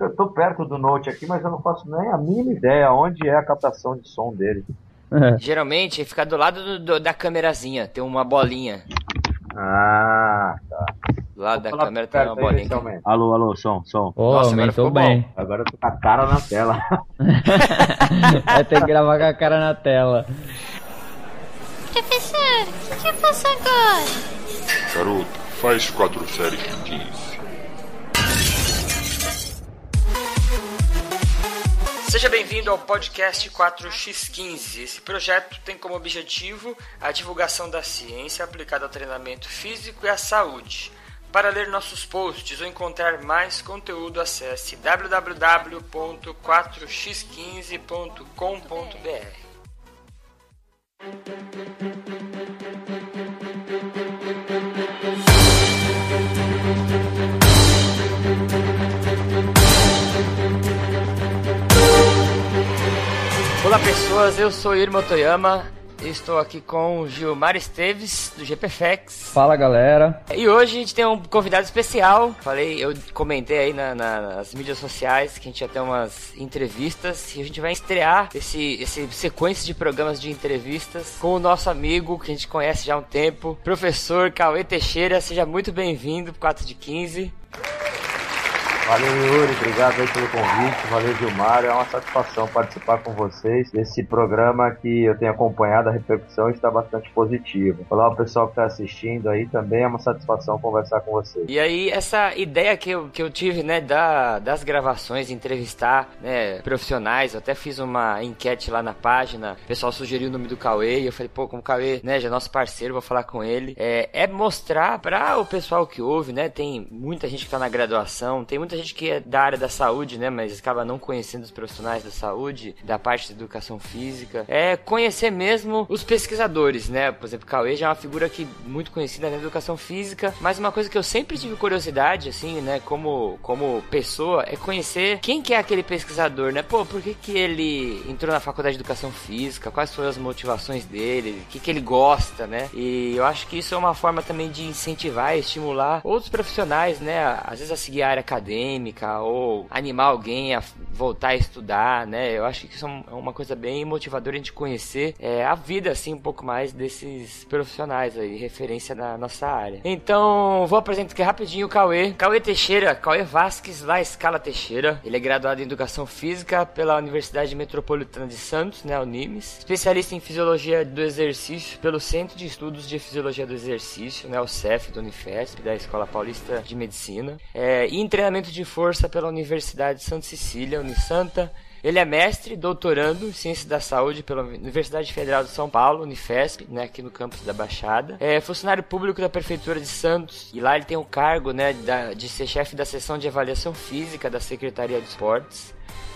Eu tô perto do Note aqui, mas eu não faço nem a mínima ideia onde é a captação de som dele. É. Geralmente fica do lado do, do, da câmerazinha, tem uma bolinha. Ah, tá. Do lado da câmera tem uma bolinha. Alô, alô, som, som. Oh, Nossa, agora ficou bem. Bom. Agora eu tô com a cara na tela. Vai ter que gravar com a cara na tela. Professor, o que eu faço agora? Garoto, faz quatro séries de 15. Seja bem-vindo ao podcast 4x15. Esse projeto tem como objetivo a divulgação da ciência aplicada ao treinamento físico e à saúde. Para ler nossos posts ou encontrar mais conteúdo, acesse www.4x15.com.br. Olá pessoas, eu sou Irma Toyama, estou aqui com o Gilmar Esteves do GPFX. Fala galera. E hoje a gente tem um convidado especial. Falei, eu comentei aí na, na, nas mídias sociais que a gente ia ter umas entrevistas e a gente vai estrear esse, esse sequência de programas de entrevistas com o nosso amigo que a gente conhece já há um tempo, professor Cauê Teixeira. Seja muito bem-vindo pro 4 de 15. Valeu, Yuri. Obrigado aí pelo convite. Valeu, Gilmar. É uma satisfação participar com vocês desse programa que eu tenho acompanhado. A repercussão está bastante positiva. Olá, o pessoal que está assistindo aí também. É uma satisfação conversar com vocês. E aí, essa ideia que eu, que eu tive, né, da, das gravações, entrevistar né, profissionais. Eu até fiz uma enquete lá na página. O pessoal sugeriu o nome do Cauê. E eu falei, pô, como o Cauê né, já é nosso parceiro, vou falar com ele. É, é mostrar para o pessoal que ouve, né? Tem muita gente que está na graduação, tem muita gente que é da área da saúde, né, mas acaba não conhecendo os profissionais da saúde, da parte da educação física, é conhecer mesmo os pesquisadores, né? Por exemplo, Cauê já é uma figura que muito conhecida na educação física, mas uma coisa que eu sempre tive curiosidade, assim, né, como, como pessoa, é conhecer quem que é aquele pesquisador, né? Pô, por que que ele entrou na faculdade de educação física? Quais foram as motivações dele? O que que ele gosta, né? E eu acho que isso é uma forma também de incentivar estimular outros profissionais, né? Às vezes a seguir a área acadêmica, acadêmica ou animar alguém a voltar a estudar, né? Eu acho que isso é uma coisa bem motivadora a gente conhecer é, a vida, assim, um pouco mais desses profissionais aí, referência na nossa área. Então, vou apresentar aqui rapidinho o Cauê. Cauê Teixeira, Cauê Vasques, lá Escala Teixeira. Ele é graduado em Educação Física pela Universidade Metropolitana de Santos, né, Unimes. Especialista em Fisiologia do Exercício pelo Centro de Estudos de Fisiologia do Exercício, né, o CEF do Unifesp, da Escola Paulista de Medicina. É, e em treinamento de força pela Universidade de Santa Cecília, Unisanta. Ele é mestre, doutorando em Ciência da Saúde pela Universidade Federal de São Paulo, Unifesp, né, aqui no campus da Baixada. É funcionário público da Prefeitura de Santos e lá ele tem o cargo né, de ser chefe da seção de avaliação física da Secretaria de Esportes.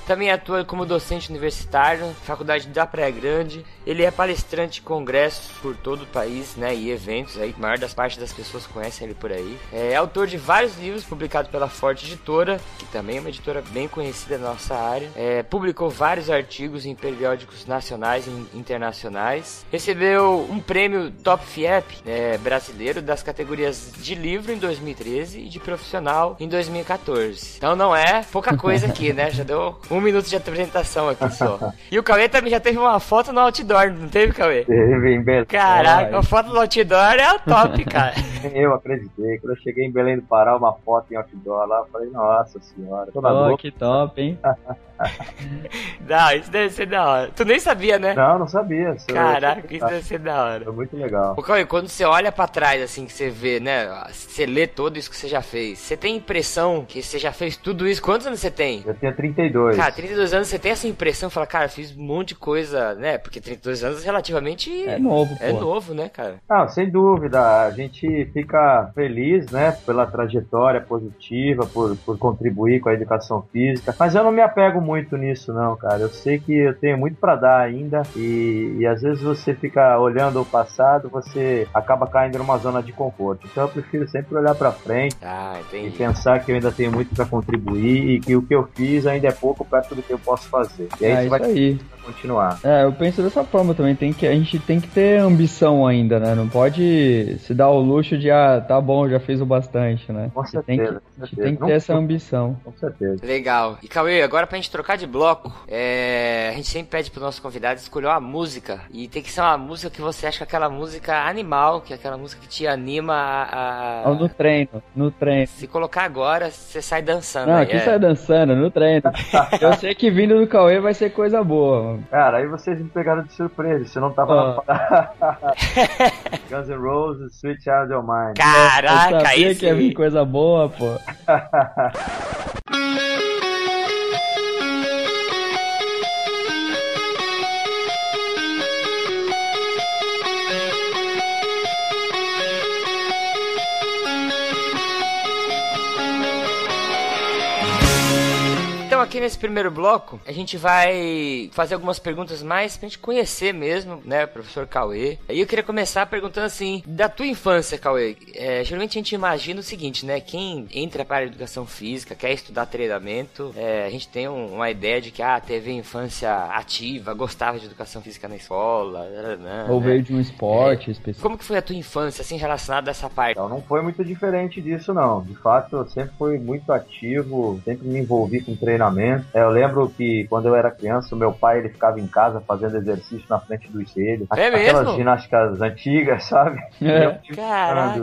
Também atua como docente universitário Faculdade da Praia Grande. Ele é palestrante de congressos por todo o país, né, e eventos aí, a maior das partes das pessoas conhecem ele por aí. É autor de vários livros publicados pela Forte Editora, que também é uma editora bem conhecida na nossa área. É, publicou vários artigos em periódicos nacionais e internacionais. Recebeu um prêmio Top FIEP é, brasileiro das categorias de livro em 2013 e de profissional em 2014. Então não é pouca coisa aqui, né? Já deu um minuto de apresentação aqui só. E o Cauê também já teve uma foto no outdoor, não teve, Cauê? Teve em Belém. Caraca, a foto no outdoor é o top, cara. eu acreditei. Quando eu cheguei em Belém do Pará, uma foto em outdoor lá, eu falei, nossa senhora. Oh, que top, hein? não, isso deve ser da hora. Tu nem sabia, né? Não, não sabia. Caraca, isso deve ser da hora. Foi muito legal. Ô, Cauê, quando você olha pra trás, assim, que você vê, né? Você lê tudo isso que você já fez. Você tem impressão que você já fez tudo isso? Quantos anos você tem? Eu tenho 32. Cara, 32 anos, você tem essa impressão, fala, cara, fiz um monte de coisa, né? Porque 32 anos relativamente. É novo, É novo, né, cara? Não, sem dúvida. A gente fica feliz, né? Pela trajetória positiva, por, por contribuir com a educação física. Mas eu não me apego muito nisso, não, cara. Eu sei que eu tenho muito para dar ainda. E, e às vezes você fica olhando o passado, você acaba caindo numa zona de conforto. Então eu prefiro sempre olhar para frente ah, e pensar que eu ainda tenho muito para contribuir e que o que eu fiz ainda é pouco perto do que eu posso fazer. E aí, é, vai aí. Continuar. É, eu penso dessa forma também. Tem que, a gente tem que ter ambição ainda, né? Não pode se dar o luxo de, ah, tá bom, já fiz o bastante, né? Com Você tem que, certeza, a gente tem que certeza. ter essa ambição. Com certeza. Legal. E Cauê, agora pra gente trocar de bloco, é, a gente sempre pede pro nosso convidado escolher uma música. E tem que ser uma música que você acha que é aquela música animal, que é aquela música que te anima a. a- Ou no treino, no treino. Se colocar agora, você sai dançando. Não, aqui é. sai dançando, no treino. Eu sei que vindo do Cauê vai ser coisa boa, Cara, aí vocês me pegaram de surpresa, você não tava Ah. na parada. Guns N' Roses, Sweet Child of Mine. Eu Caraca, sabia aí que ia vir coisa boa, pô. aqui nesse primeiro bloco, a gente vai fazer algumas perguntas mais pra gente conhecer mesmo, né, professor Cauê. Aí eu queria começar perguntando assim, da tua infância, Cauê. É, geralmente a gente imagina o seguinte, né, quem entra para a educação física, quer estudar treinamento, é, a gente tem um- uma ideia de que, ah, teve infância ativa, gostava de educação física na escola, né, Ou né? veio de um esporte específico. Como que foi a tua infância, assim, relacionada a essa parte? Então não foi muito diferente disso, não. De fato, eu sempre fui muito ativo, sempre me envolvi com treinamento. É, eu lembro que quando eu era criança, o meu pai ele ficava em casa fazendo exercício na frente do espelho. É Aquelas mesmo? ginásticas antigas, sabe? É. Eu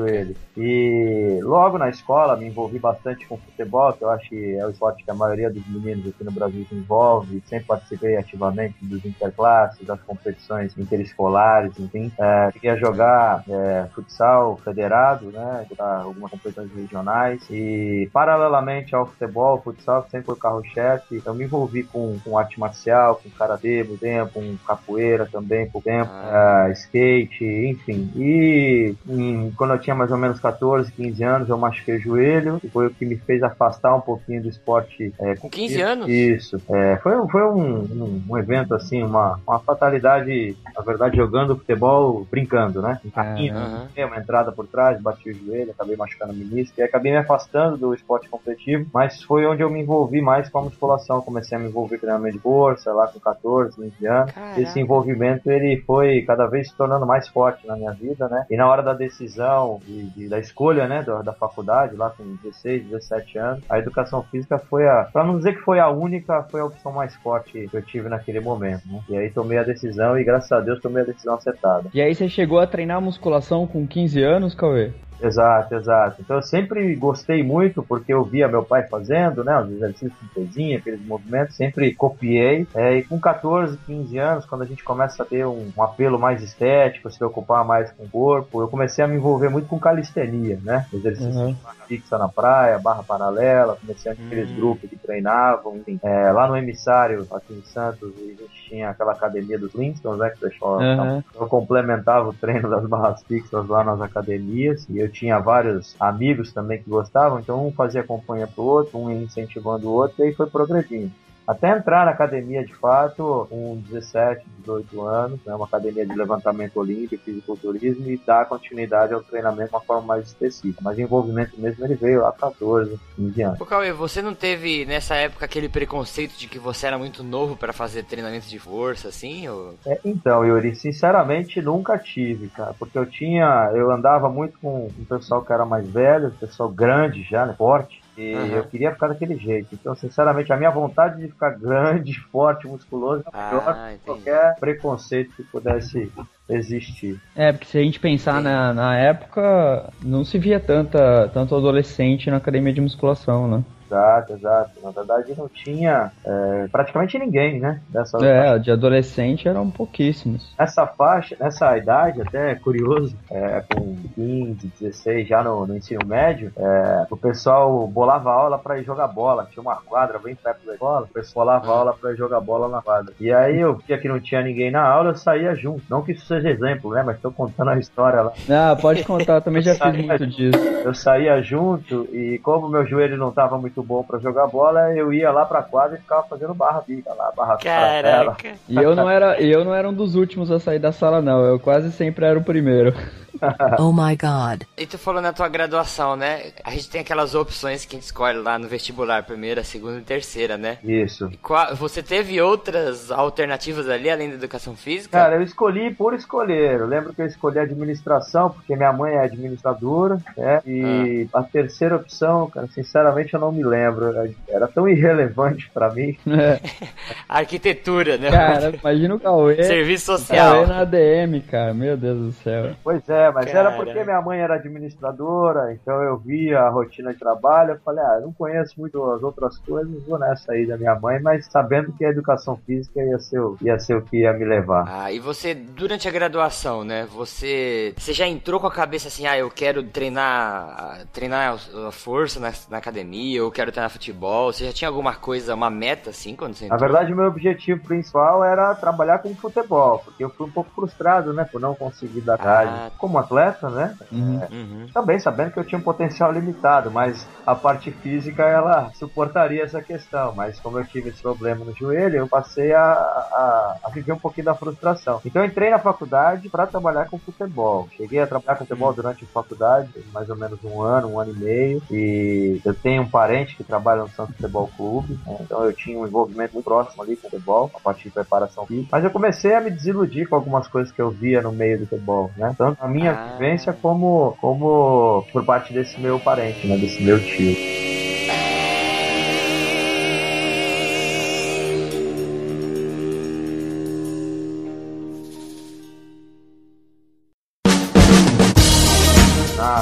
ele. E logo na escola me envolvi bastante com futebol, que eu acho que é o esporte que a maioria dos meninos aqui no Brasil se envolve. Sempre participei ativamente dos interclasses, das competições interescolares, enfim. É, queria jogar é, futsal federado, né? Algumas competições regionais. E paralelamente ao futebol, futsal sempre foi o carro-chefe. Eu me envolvi com, com arte marcial, com karatê, por tempo, com capoeira também, por tempo, Ah. ah, skate, enfim. E hum, quando eu tinha mais ou menos 14, 15 anos, eu machuquei o joelho, e foi o que me fez afastar um pouquinho do esporte. é, Com 15 isso, anos? Isso. É, foi foi um, um, um evento, assim, uma, uma fatalidade, na verdade, jogando futebol brincando, né? Um carrinho, Aham. Dei uma entrada por trás, bati o joelho, acabei machucando o menisco e acabei me afastando do esporte competitivo, mas foi onde eu me envolvi mais com a musculação. Comecei a me envolver com treinamento de força lá com 14, 15 anos. Caraca. Esse envolvimento ele foi cada vez se tornando mais forte na minha vida, né? E na hora da decisão de, de- da escolha, né, da, da faculdade, lá com 16, 17 anos, a educação física foi a, para não dizer que foi a única, foi a opção mais forte que eu tive naquele momento, né? E aí tomei a decisão e graças a Deus tomei a decisão acertada. E aí você chegou a treinar musculação com 15 anos, Cauê? Exato, exato. Então eu sempre gostei muito porque eu via meu pai fazendo, né, os exercícios com pezinho, aqueles movimentos, sempre copiei. É, e com 14, 15 anos, quando a gente começa a ter um, um apelo mais estético, se preocupar mais com o corpo, eu comecei a me envolver muito com calistenia, né, exercícios Uhum. de barra fixa na praia, barra paralela, comecei a ter aqueles Hum. grupos que treinavam, enfim. É, lá no emissário, aqui em Santos, a gente tinha aquela academia dos Flintstones, né, que o pessoal Uhum. eu complementava o treino das barras fixas lá nas academias e eu tinha vários amigos também que gostavam, então um fazia companhia pro outro, um incentivando o outro e aí foi progredindo. Até entrar na academia de fato, com 17, 18 anos, né, uma academia de levantamento olímpico, fisiculturismo e dar continuidade ao treinamento de uma forma mais específica. Mas o envolvimento mesmo ele veio a 14, 15 anos. Ô Cauê, você não teve nessa época aquele preconceito de que você era muito novo pra fazer treinamento de força, assim? Ou... É, então, Yuri, sinceramente nunca tive, cara, porque eu tinha, eu andava muito com um pessoal que era mais velho, pessoal grande já, né, forte, e Aham. eu queria ficar daquele jeito. Então, sinceramente, a minha vontade de ficar grande, forte, musculoso, é Ah, maior que qualquer preconceito que pudesse existir. É, porque se a gente pensar na, na época, não se via tanta, tanto adolescente na academia de musculação, né? Exato, exato. Na verdade, não tinha é, praticamente ninguém, né, dessa É, de adolescente eram pouquíssimos. Nessa faixa, nessa idade, até é curioso, é, com 15, 16, já no, no ensino médio, é, o pessoal bolava aula pra ir jogar bola. Tinha uma quadra bem perto da escola, o pessoal bolava aula pra ir jogar bola na quadra. E aí eu via que não tinha ninguém na aula, eu saía junto. Não que isso seja exemplo, né? Mas tô contando a história lá. Ah, pode contar, eu também já fiz muito disso. Eu saía junto e como meu joelho não tava muito bom pra jogar bola, eu ia lá pra quadra e ficava fazendo barra fica lá, barra. Caraca. E eu não era, eu não era um dos últimos a sair da sala, não. Eu quase sempre era o primeiro. oh my god. E tu falou na tua graduação, né? A gente tem aquelas opções que a gente escolhe lá no vestibular, primeira, segunda e terceira, né? Isso. Qual, você teve outras alternativas ali, além da educação física? Cara, eu escolhi por escolher. Eu lembro que eu escolhi administração, porque minha mãe é administradora, né? E ah. a terceira opção, cara, sinceramente eu não me lembro. Era, era tão irrelevante para mim. É. Arquitetura, né? Cara, imagina o Cauê. Serviço social. Cauê na ADM, cara. Meu Deus do céu. Pois é, mas cara. era porque minha mãe era administradora, então eu via a rotina de trabalho. Eu falei, ah, eu não conheço muito as outras coisas, vou nessa aí da minha mãe, mas sabendo que a educação física ia ser, o, ia ser o que ia me levar. Ah, e você, durante a graduação, né? Você, você já entrou com a cabeça assim, ah, eu quero treinar, treinar a força na, na academia, eu quero treinar futebol. Você já tinha alguma coisa, uma meta assim quando você entrou? Na verdade, meu objetivo principal era trabalhar com futebol, porque eu fui um pouco frustrado, né, por não conseguir dar ah. como atleta, né? Uhum. É, uhum. Também sabendo que eu tinha um potencial limitado, mas a parte física ela suportaria essa questão. Mas como eu tive esse problema no joelho, eu passei a, a, a viver um pouquinho da frustração. Então eu entrei na faculdade para trabalhar com futebol. Cheguei a trabalhar com futebol durante a faculdade, mais ou menos um ano, um ano e meio. E eu tenho um parente que trabalha no Santos Futebol Clube, né? então eu tinha um envolvimento muito próximo ali com o futebol, a partir de preparação física. Mas eu comecei a me desiludir com algumas coisas que eu via no meio do futebol, né? Tanto a minha ah. vivência como, como por parte desse meu parente, né? Desse meu tio.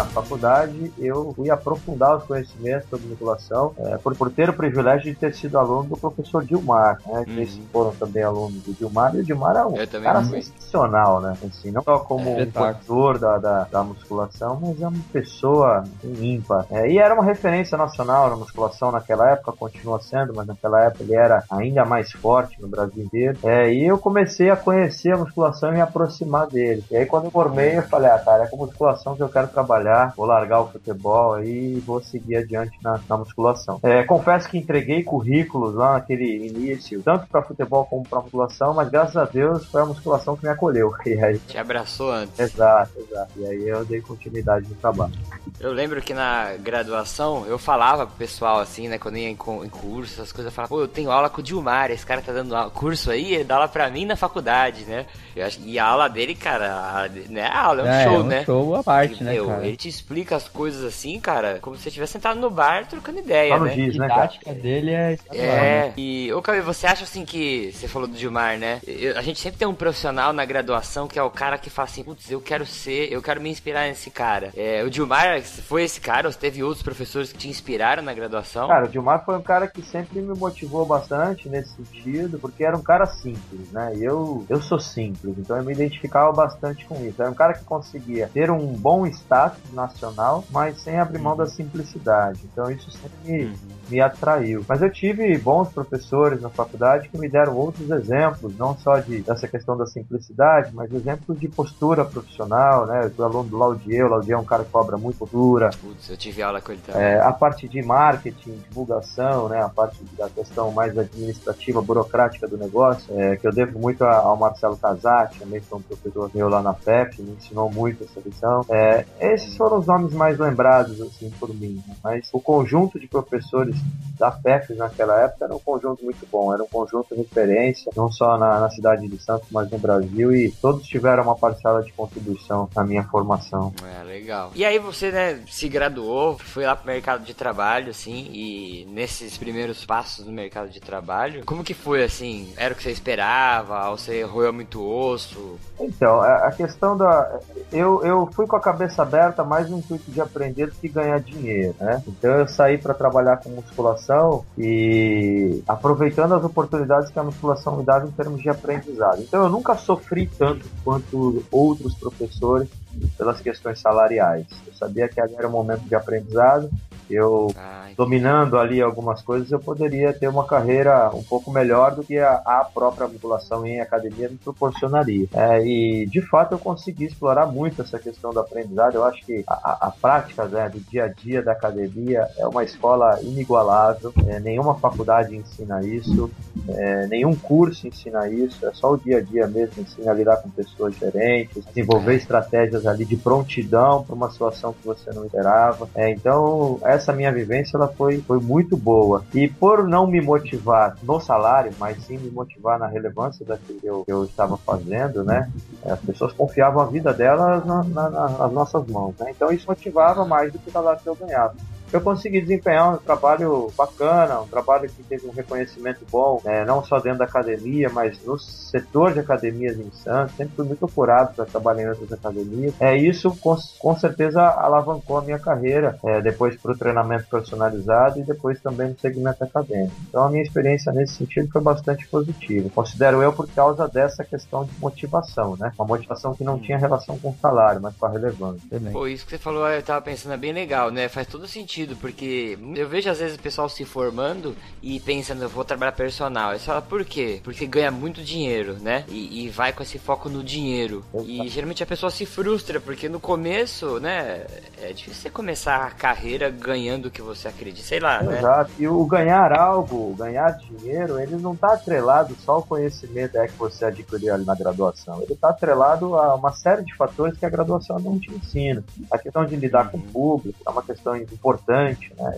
Faculdade, eu fui aprofundar os conhecimentos sobre musculação, é, por, por ter o privilégio de ter sido aluno do professor Dilmar, né? Uhum. Eles foram também alunos do Dilmar, e o Dilmar é um cara fui. sensacional, né? Assim, não só como é, um professor da, da, da, musculação, mas é uma pessoa ímpar. É, e era uma referência nacional na musculação naquela época, continua sendo, mas naquela época ele era ainda mais forte no Brasil inteiro. É, e eu comecei a conhecer a musculação e me aproximar dele. E aí quando eu formei, eu falei, ah, cara, é com musculação que eu quero trabalhar vou largar o futebol aí e vou seguir adiante na, na musculação. É, confesso que entreguei currículos lá naquele início, tanto para futebol como para musculação, mas graças a Deus foi a musculação que me acolheu. E aí... Te abraçou antes. Exato, exato. E aí eu dei continuidade no trabalho. Eu lembro que na graduação eu falava pro pessoal assim, né, quando ia em, em curso, essas coisas, eu falava, pô, eu tenho aula com o Dilmar, esse cara tá dando curso aí, ele dá aula pra mim na faculdade, né? Eu acho, e a aula dele, cara, a, né, a aula é um é, show, é um né? show à parte, ele, né, meu, cara? Ele te explica as coisas assim, cara, como se você estivesse sentado no bar trocando ideia, né? Giz, né, a didática dele é É, né? e, ô Cauê, você acha assim que, você falou do Dilmar, né? Eu, a gente sempre tem um profissional na graduação que é o cara que fala assim, putz, eu quero ser, eu quero me inspirar nesse cara. É, o Dilmar foi esse cara, ou teve outros professores que te inspiraram na graduação? Cara, o Dilmar foi um cara que sempre me motivou bastante nesse sentido, porque era um cara simples, né? Eu, eu sou simples, então eu me identificava bastante com isso. Era um cara que conseguia ter um bom status nacional, mas sem abrir mão da simplicidade. Então isso sempre me, uhum. me atraiu. Mas eu tive bons professores na faculdade que me deram outros exemplos, não só de, dessa questão da simplicidade, mas exemplos de postura profissional, né? O aluno do Laudier, o Laudier é um cara que cobra muito postura. Putz, eu tive aula com ele também. É, a parte de marketing, divulgação, né? A parte da questão mais administrativa, burocrática do negócio, é, que eu devo muito ao Marcelo Casati, também foi um professor meu lá na PEP, me ensinou muito essa lição. É, esses foram os nomes mais lembrados, assim, por mim. Né? Mas o conjunto de professores da PEP naquela época era um conjunto muito bom, era um conjunto de referência, não só na, na cidade de Santos, mas no Brasil, e todos tiveram uma parcela de contribuição na minha formação. É, legal. E aí você, né, se graduou, foi lá pro mercado de trabalho, assim, e nesses primeiros passos no mercado de trabalho, como que foi, assim? Era o que você esperava? Ou você roeu muito osso? Então, a questão da... Eu, eu fui com a cabeça aberta mais no intuito de aprender do que ganhar dinheiro, né? Então eu saí para trabalhar com musculação e aproveitando as oportunidades que a musculação me dava em termos de aprendizado. Então eu nunca sofri tanto quanto outros professores pelas questões salariais. Eu sabia que era um momento de aprendizado Eu, Ah, dominando ali algumas coisas, eu poderia ter uma carreira um pouco melhor do que a, a própria musculação em academia me proporcionaria. É, e, de fato, eu consegui explorar muito essa questão do aprendizado. Eu acho que a, a- prática né, do dia a dia da academia é uma escola inigualável. É, nenhuma faculdade ensina isso, é, nenhum curso ensina isso. É só o dia a dia mesmo ensina a lidar com pessoas diferentes, desenvolver estratégias ali de prontidão para uma situação que você não esperava. É, então, essa minha vivência ela foi, foi muito boa. E por não me motivar no salário, mas sim me motivar na relevância daquilo que eu, que eu estava fazendo, né? As pessoas confiavam a vida delas na- na- nas nossas mãos, né? Então isso motivava mais do que o salário que eu ganhava. Eu consegui desempenhar um trabalho bacana, um trabalho que teve um reconhecimento bom, né? não só dentro da academia, mas no setor de academias em Santos. Sempre fui muito procurado para trabalhar em outras academias. É, isso com, com certeza alavancou a minha carreira, é, depois para o treinamento personalizado e depois também no segmento acadêmico. Então a minha experiência nesse sentido foi bastante positiva. Considero eu por causa dessa questão de motivação, né? Uma motivação que não tinha relação com o salário, mas com a relevância. Pô, isso que você falou, eu tava pensando, é bem legal, né? Faz todo sentido, porque eu vejo às vezes o pessoal se formando e pensando, eu vou trabalhar personal. Aí você fala, por quê? Porque ganha muito dinheiro, né? E, e vai com esse foco no dinheiro. E geralmente a pessoa se frustra, porque no começo, né? É difícil você começar a carreira ganhando o que você acredita, sei lá, né? Exato. E o ganhar algo, ganhar dinheiro, ele não está atrelado só ao conhecimento é que você adquiriu ali na graduação. Ele está atrelado a uma série de fatores que a graduação não te ensina. A questão de lidar com o público é uma questão importante, né?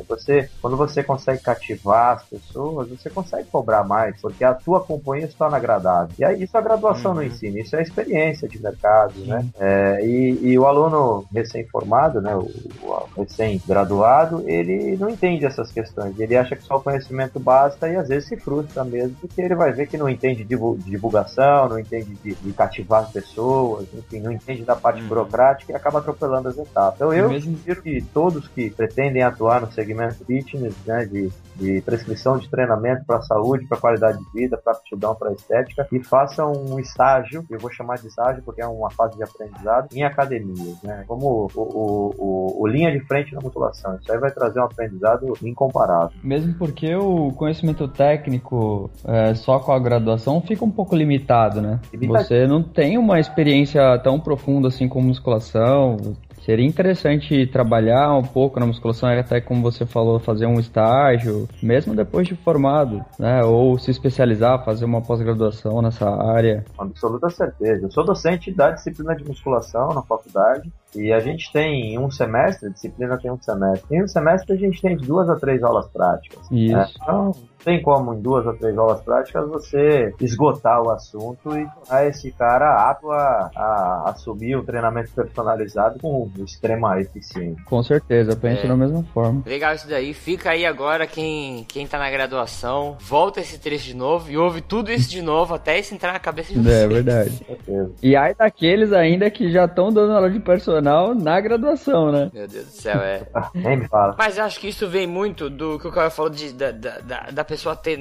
Você, quando você consegue cativar as pessoas, você consegue cobrar mais, porque a tua companhia se torna agradável. E aí isso a graduação não ensina, isso é a experiência de mercado, né? É, e, e o aluno recém-formado, né, o, o recém-graduado, ele não entende essas questões. Ele acha que só o conhecimento basta e às vezes se frustra mesmo, porque ele vai ver que não entende de divu- de divulgação, não entende de, de cativar as pessoas, enfim, não entende da parte burocrática e acaba atropelando as etapas. Então eu Mesmo- que todos que pretendem atuar no segmento fitness, né, de, de prescrição de treinamento para saúde, para qualidade de vida, para aptidão, para estética, e façam um estágio, eu vou chamar de estágio porque é uma fase de aprendizado, em academias, né? Como o, o, o, o linha de frente na musculação. Isso aí vai trazer um aprendizado incomparável. Mesmo porque o conhecimento técnico é, só com a graduação fica um pouco limitado, né? Limitado. Você não tem uma experiência tão profunda assim com musculação. Seria interessante trabalhar um pouco na musculação, até como você falou, fazer um estágio, mesmo depois de formado, né? Ou se especializar, fazer uma pós-graduação nessa área. Com absoluta certeza. Eu sou docente da disciplina de musculação na faculdade e a gente tem um semestre, a disciplina tem um semestre. Em um semestre a gente tem de duas a três aulas práticas. Isso. né? Então, tem como em duas ou três aulas práticas você esgotar o assunto e tornar esse cara apto a, a assumir um treinamento personalizado com extrema eficiência. Com certeza, eu penso É. da mesma forma. Legal isso daí. Fica aí agora quem, quem tá na graduação. Volta esse trecho de novo e ouve tudo isso de novo até isso entrar na cabeça de vocês. É verdade. Com certeza. E aí daqueles ainda que já estão dando aula de personal na graduação, né? Meu Deus do céu, é. Nem me fala. Mas eu acho que isso vem muito do que o Caio falou de, da, da, da- da pessoa ter,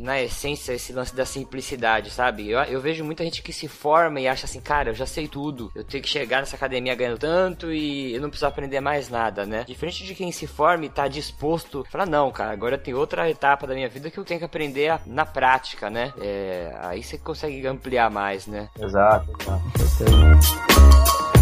na essência, esse lance da simplicidade, sabe? Eu, eu vejo muita gente que se forma e acha assim, cara, eu já sei tudo. Eu tenho que chegar nessa academia ganhando tanto e eu não preciso aprender mais nada, né? Diferente de quem se forma e tá disposto a falar, não, cara, agora tem outra etapa da minha vida que eu tenho que aprender a- na prática, né? É, aí você consegue ampliar mais, né? Exato, exato.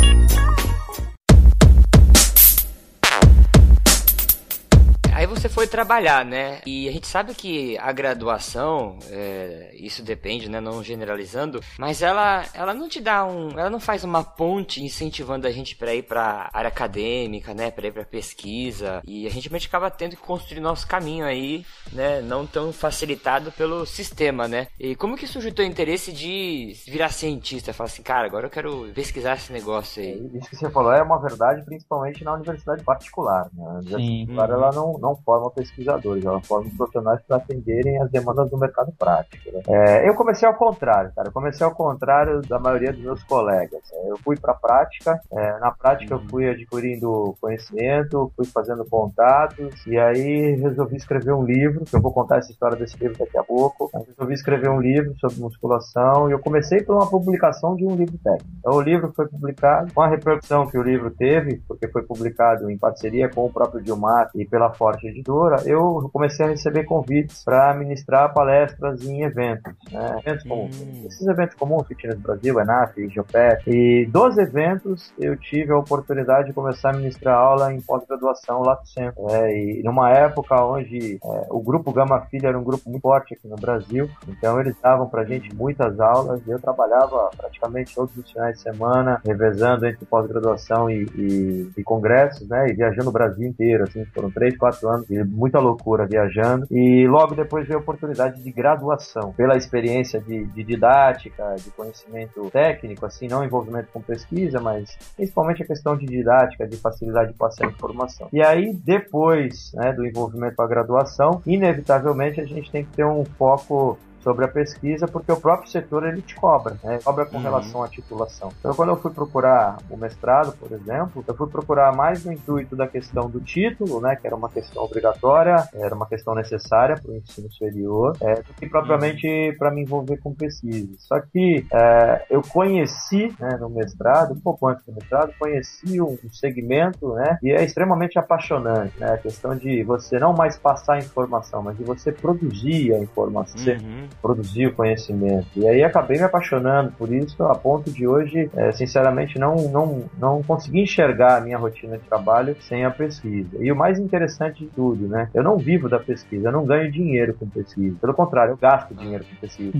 Você foi trabalhar, né? E a gente sabe que a graduação, é, isso depende, né? Não generalizando, mas ela, ela não te dá um, ela não faz uma ponte incentivando a gente para ir para área acadêmica, né? Para ir para pesquisa. E a gente realmente acaba tendo que construir nosso caminho aí, né? Não tão facilitado pelo sistema, né? E como que surgiu o teu interesse de virar cientista? Falar assim, cara, agora eu quero pesquisar esse negócio aí. Isso que você falou é uma verdade, principalmente na universidade particular. Né? A universidade Sim. particular ela não, não forma pesquisadores, ela forma profissionais para atenderem as demandas do mercado prático. Né? É, eu comecei ao contrário, cara. Eu comecei ao contrário da maioria dos meus colegas. É, eu fui para a prática, é, na prática eu fui adquirindo conhecimento, fui fazendo contatos e aí resolvi escrever um livro, que eu vou contar essa história desse livro daqui a pouco. Eu resolvi escrever um livro sobre musculação e eu comecei por uma publicação de um livro técnico. Então o livro foi publicado com a repercussão que o livro teve, porque foi publicado em parceria com o próprio Dilmar e pela Forte Editora, eu comecei a receber convites para ministrar palestras em eventos, né? Eventos comuns. Hum. Esses eventos comuns, Fitness Brasil, ENAF, Geopet. E dos eventos, eu tive a oportunidade de começar a ministrar aula em pós-graduação lá do centro. É, e numa época onde é, o grupo Gama Filha era um grupo muito forte aqui no Brasil, então eles davam pra gente muitas aulas e eu trabalhava praticamente todos os finais de semana, revezando entre pós-graduação e, e, e, congressos, né? E viajando o Brasil inteiro, assim, foram três, quatro anos de muita loucura viajando. E logo depois veio a oportunidade de graduação, pela experiência de, de didática, de conhecimento técnico, assim, não envolvimento com pesquisa, mas principalmente a questão de didática, de facilidade de passar informação. E aí, depois né, do envolvimento com a graduação, inevitavelmente a gente tem que ter um foco sobre a pesquisa, porque o próprio setor ele te cobra, né? Cobra com uhum. relação à titulação. Então, quando eu fui procurar o mestrado, por exemplo, eu fui procurar mais no intuito da questão do título, né? Que era uma questão obrigatória, era uma questão necessária para o ensino superior, é, do que propriamente uhum. para me envolver com pesquisa. Só que é, eu conheci, né, no mestrado, um pouco antes do mestrado, conheci um, segmento, né? E é extremamente apaixonante, né? A questão de você não mais passar informação, mas de você produzir a informação. Uhum produzir o conhecimento. E aí acabei me apaixonando por isso, a ponto de hoje, é, sinceramente, não, não, não consegui enxergar a minha rotina de trabalho sem a pesquisa. E o mais interessante de tudo, né? Eu não vivo da pesquisa, eu não ganho dinheiro com pesquisa. Pelo contrário, eu gasto dinheiro com pesquisa.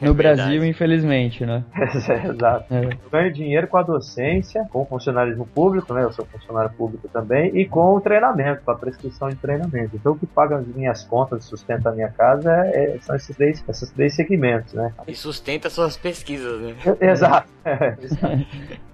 no é Brasil, infelizmente, né? é, exato. É. Eu ganho dinheiro com a docência, com o funcionalismo público, né? Eu sou funcionário público também, e com o treinamento, com a prescrição de treinamento. Então, o que paga as minhas contas, sustenta a minha casa, é, são esses três esses três segmentos, né? E sustenta suas pesquisas, né? Exato. É,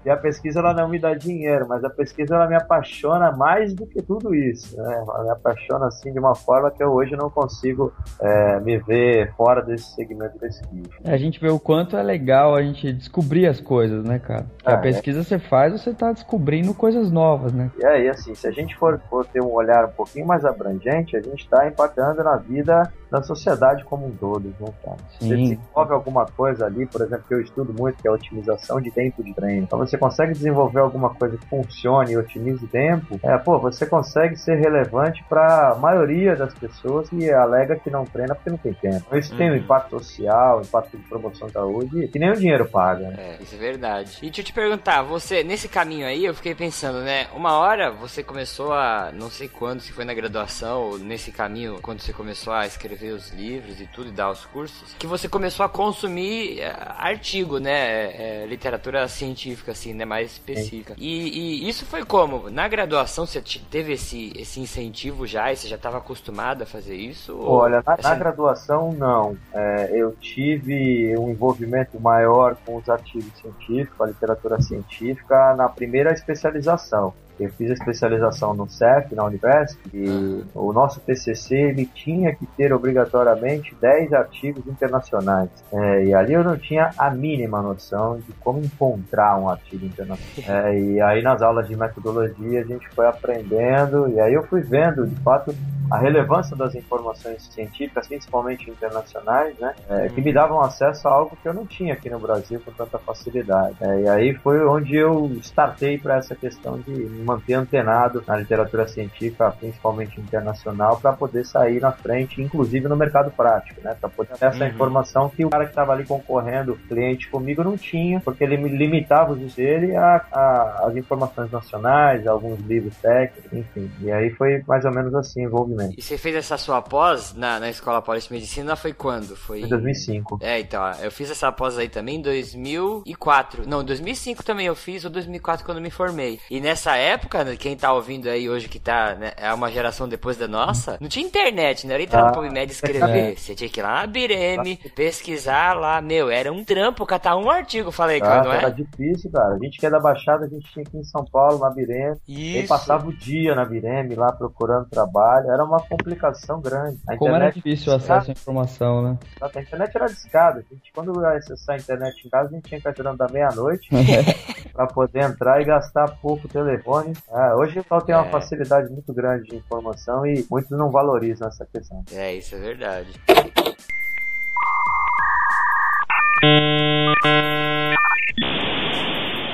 e a pesquisa ela não me dá dinheiro, mas a pesquisa ela me apaixona mais do que tudo isso, né? Ela me apaixona assim de uma forma que eu hoje não consigo é, me ver fora desse segmento de pesquisa. A gente vê o quanto é legal a gente descobrir as coisas, né, cara? Ah, a é. pesquisa é. você faz, você está descobrindo coisas novas, né? E aí, assim, se a gente for, for ter um olhar um pouquinho mais abrangente, a gente está impactando na vida da sociedade como um todo, né, cara? Sim. Você desenvolve alguma coisa ali, por exemplo, que eu estudo muito, que é a otimização de tempo de treino. Então você consegue desenvolver alguma coisa que funcione e otimize tempo, é, pô, você consegue ser relevante para a maioria das pessoas que alega que não treina porque não tem tempo. Então, isso uhum. tem um impacto social, um impacto de promoção da saúde, que nem o dinheiro paga. Né? É, isso é verdade. E deixa eu te perguntar, você, nesse caminho aí, eu fiquei pensando, né? Uma hora você começou a, não sei quando, se foi na graduação ou nesse caminho, quando você começou a escrever os livros e tudo, e dar os cursos, que você começou a consumir é, artigo, né? É, é, literatura científica, assim, né? Mais específica. E, e, isso foi como? Na graduação você teve esse, esse incentivo já? E você já estava acostumado a fazer isso? Olha, na, na graduação não. É, eu tive um envolvimento maior com os artigos científicos, a literatura científica, na primeira especialização. Eu fiz a especialização no CEF, na Univesp, e o nosso TCC ele tinha que ter obrigatoriamente 10 artigos internacionais. É, e ali eu não tinha a mínima noção de como encontrar um artigo internacional. É, e aí nas aulas de metodologia a gente foi aprendendo, e aí eu fui vendo, de fato, a relevância das informações científicas, principalmente internacionais, né, é, que me davam acesso a algo que eu não tinha aqui no Brasil com tanta facilidade. É, e aí foi onde eu startei para essa questão de me manter antenado na literatura científica, principalmente internacional, para poder sair na frente, inclusive no mercado prático, né, para poder ter essa uhum. informação que o cara que estava ali concorrendo, cliente comigo, não tinha, porque ele limitava os dele a, a, as informações nacionais, alguns livros técnicos, enfim. E aí foi mais ou menos assim, envolvimento também. E você fez essa sua pós na, na Escola Paulista de Medicina foi quando? Foi em 2005. É, então, eu fiz essa pós aí também em 2004. Não, 2005 também eu fiz, ou 2004 quando me formei. E nessa época época, né, quem tá ouvindo aí hoje que tá, né, é uma geração depois da nossa, não tinha internet, né? Era entrar no Ah. PubMed e escrever. Você tinha que ir lá na Bireme, pesquisar lá, meu, era um trampo catar um artigo, falei, cara, Ah, não era é? difícil, cara. A gente que é da Baixada, a gente tinha que ir em São Paulo, na Bireme. E Isso. passava o dia na Bireme lá procurando trabalho. Era uma complicação grande. A Como era difícil o acesso à informação, né? A internet era discada. A gente, quando ia acessar a internet em casa, a gente tinha que estar tirando da meia-noite para poder entrar e gastar pouco telefone. Ah, hoje o pessoal tem uma É. facilidade muito grande de informação e muitos não valorizam essa questão. É, isso é verdade.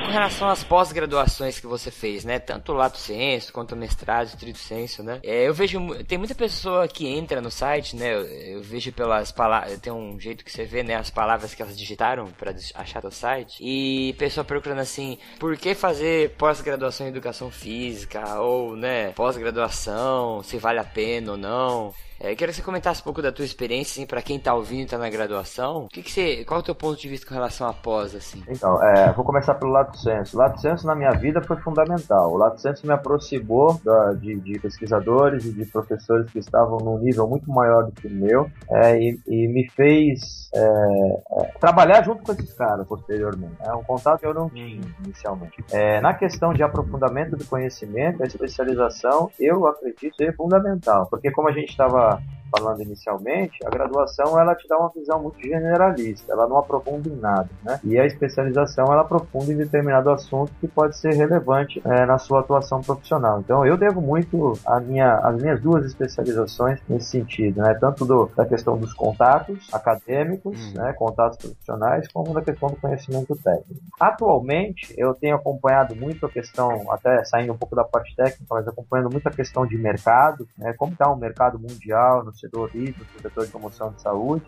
Com relação às pós-graduações que você fez, né? Tanto o Lato Senso quanto o mestrado, o Senso, né? É, eu vejo. Tem muita pessoa que entra no site, né? Eu, eu vejo pelas palavras. Tem um jeito que você vê, né? As palavras que elas digitaram des- achar o site. E pessoa procurando assim: por que fazer pós-graduação em educação física? Ou, né? Pós-graduação, se vale a pena ou não. É, eu quero que você comentasse um pouco da tua experiência, assim, pra quem tá ouvindo tá na graduação. O que, que você. Qual é o teu ponto de vista com relação à pós, assim? Então, é, vou começar pelo Lato Senso. O Lato Senso na minha vida foi fundamental. O Lato Senso me aproximou da- de, de pesquisadores e de professores que estavam num nível muito maior do que o meu é, e, e me fez é, é, trabalhar junto com esses caras posteriormente. É um contato que eu não tinha inicialmente. É, na questão de aprofundamento do conhecimento, a especialização, eu acredito ser fundamental, porque como a gente estava да. Falando inicialmente, a graduação ela te dá uma visão muito generalista, ela não aprofunda em nada, né? E a especialização ela aprofunda em determinado assunto que pode ser relevante eh, na sua atuação profissional. Então eu devo muito a minha, as minhas duas especializações nesse sentido, né? Tanto do, da questão dos contatos acadêmicos, Hum. né? Contatos profissionais, como da questão do conhecimento técnico. Atualmente eu tenho acompanhado muito a questão, até saindo um pouco da parte técnica, mas acompanhando muito a questão de mercado, né? Como está o mercado mundial no hídrico, no setor de promoção de saúde.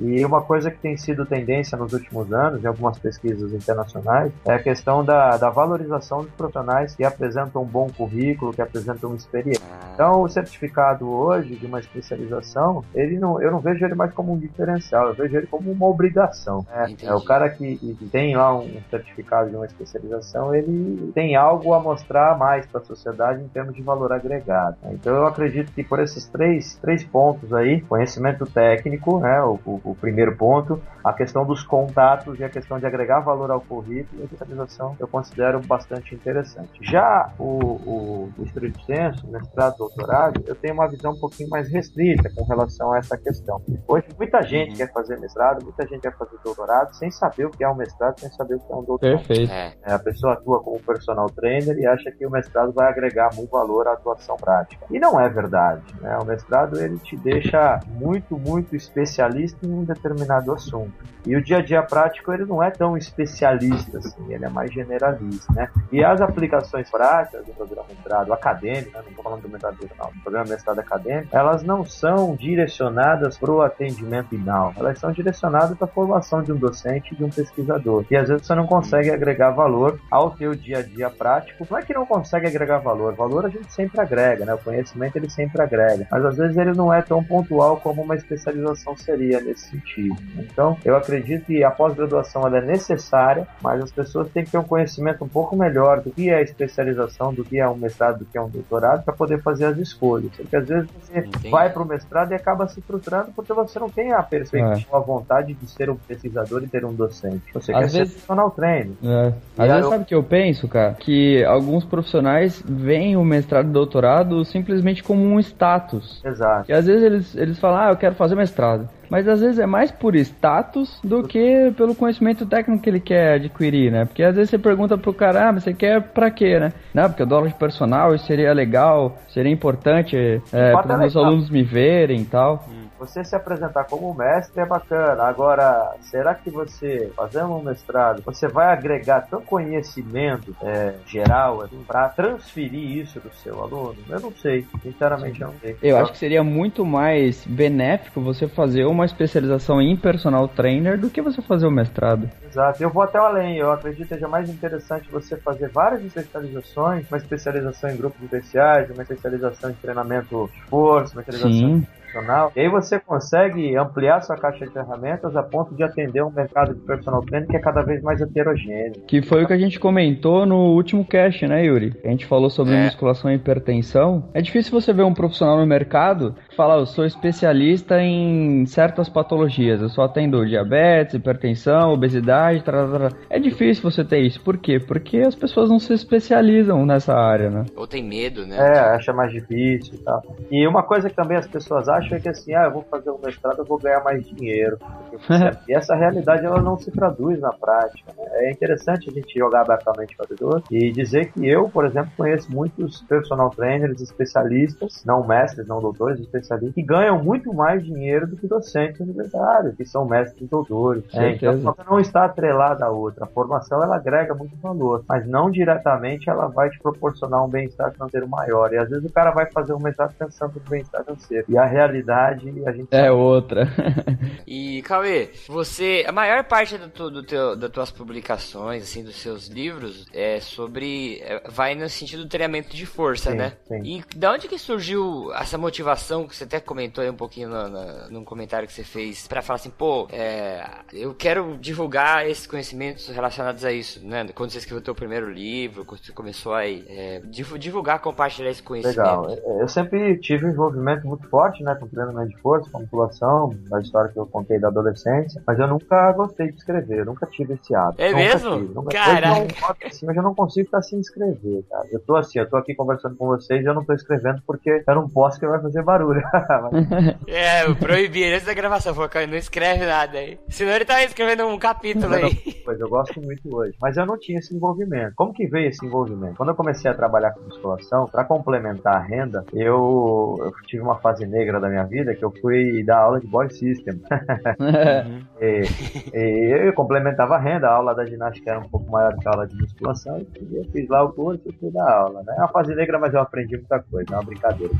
E uma coisa que tem sido tendência nos últimos anos, em algumas pesquisas internacionais, é a questão da, da valorização dos profissionais que apresentam um bom currículo, que apresentam experiência. Ah, Então, o certificado hoje de uma especialização, ele não, eu não vejo ele mais como um diferencial, eu vejo ele como uma obrigação. né? É, o cara que, que tem lá um certificado de uma especialização, ele tem algo a mostrar mais para a sociedade em termos de valor agregado. né? Então, eu acredito que por esses três, três pontos aí, conhecimento técnico, né, o, o- o primeiro ponto, a questão dos contatos e a questão de agregar valor ao currículo, a especialização eu considero bastante interessante. Já o, o, o estrito senso, mestrado, doutorado, eu tenho uma visão um pouquinho mais restrita com relação a essa questão. Hoje, muita gente Uhum. quer fazer mestrado, muita gente quer fazer doutorado, sem saber o que é um mestrado, sem saber o que é um doutorado. Perfeito. é. É, A pessoa atua como personal trainer e acha que o mestrado vai agregar muito valor à atuação prática. E não é verdade. Né? O mestrado ele te deixa muito, muito especialista em um determinado assunto. E o dia a dia prático ele não é tão especialista assim, ele é mais generalista, né? E as aplicações práticas do programa mestrado acadêmico, né? não estou falando do mestrado não, do programa mestrado acadêmico, elas não são direcionadas para o atendimento final, elas são direcionadas para a formação de um docente de um pesquisador. E às vezes você não consegue agregar valor ao teu dia a dia prático. Não é que não consegue agregar valor, valor a gente sempre agrega, né? O conhecimento ele sempre agrega, mas às vezes ele não é tão pontual como uma especialização seria nesse sentido. Então, eu acredito que a pós-graduação ela é necessária, mas as pessoas têm que ter um conhecimento um pouco melhor do que é a especialização, do que é um mestrado, do que é um doutorado, para poder fazer as escolhas. Porque às vezes você Entendi. vai para o mestrado e acaba se frustrando porque você não tem a perspectiva, a vontade de ser um pesquisador e ter um docente. Você Às quer vezes- ser profissional trainer. É. Às vezes eu- sabe o que eu penso, cara? Que alguns profissionais veem o mestrado e doutorado simplesmente como um status. Exato. E às vezes eles, eles falam, ah, eu quero fazer mestrado. Mas às vezes é mais por status do que pelo conhecimento técnico que ele quer adquirir, né? Porque às vezes você pergunta pro cara, ah, mas você quer pra quê, né? Não, porque eu dou aula de personal, isso seria legal, seria importante é, para os meus alunos me verem e tal. Você se apresentar como mestre é bacana. Agora, será que você, fazendo um mestrado, você vai agregar tão conhecimento é, geral assim, para transferir isso do seu aluno? Eu não sei. Sinceramente, eu não sei. Eu acho que seria muito mais benéfico você fazer uma especialização em personal trainer do que você fazer o mestrado. Exato. Eu vou até além. Eu acredito que seja mais interessante você fazer várias especializações, uma especialização em grupos especiais, uma especialização em treinamento de força, uma especialização Sim. Profissional. E aí você consegue ampliar sua caixa de ferramentas a ponto de atender um mercado de personal training que é cada vez mais heterogêneo. Que foi o que a gente comentou no último cast, né, Yuri? A gente falou sobre é. musculação e hipertensão. É difícil você ver um profissional no mercado que fala, eu sou especialista em certas patologias, eu só atendo diabetes, hipertensão, obesidade, tra, tra, tra. é difícil você ter isso. Por quê? Porque as pessoas não se especializam nessa área, né? Ou tem medo, né? É, acha mais difícil e tal. E uma coisa que também as pessoas acham é que assim, ah, eu vou fazer um mestrado, eu vou ganhar mais dinheiro. e essa realidade ela não se traduz na prática. Né? É interessante a gente jogar abertamente para o e dizer que eu, por exemplo, conheço muitos personal trainers, especialistas, não mestres, não doutores, especialistas, que ganham muito mais dinheiro do que docentes universitários, que são mestres e doutores. É, então, uma não está atrelada à outra. A formação ela agrega muito valor, mas não diretamente ela vai te proporcionar um bem-estar financeiro maior. E às vezes o cara vai fazer um mestrado pensando no bem-estar financeiro. E a realidade a gente é sabe. outra. e Cauê, você a maior parte do, do teu, das tuas publicações, assim, dos seus livros é sobre é, vai no sentido do treinamento de força, sim, né? Sim. E da onde que surgiu essa motivação que você até comentou aí um pouquinho no, no, num comentário que você fez para falar assim, pô, é, eu quero divulgar esses conhecimentos relacionados a isso, né? Quando você escreveu o teu primeiro livro, quando você começou a é, divulgar, compartilhar esse conhecimento. Legal. É, eu sempre tive um envolvimento muito forte, né, com treinamento de força, com musculação, da história que eu contei da adolescência, mas eu nunca gostei de escrever, eu nunca tive esse hábito. É mesmo? Tive, nunca... Caraca! Assim, mas eu não consigo estar sem escrever, cara. Eu tô assim, eu tô aqui conversando com vocês e eu não tô escrevendo porque eu não posso que vai fazer barulho. é, eu proibi antes da gravação, falou que não escreve nada aí. Senão ele tá escrevendo um capítulo aí. Pois eu gosto muito hoje. Mas eu não tinha esse envolvimento. Como que veio esse envolvimento? Quando eu comecei a trabalhar com musculação, para complementar a renda, eu, eu, tive uma fase negra da minha vida que eu fui dar aula de body system. e, e, eu complementava a renda, a aula da ginástica era um pouco maior que a aula de musculação, e eu fiz lá o curso e fui dar aula. Né? É uma fase negra, mas eu aprendi muita coisa, é uma brincadeira.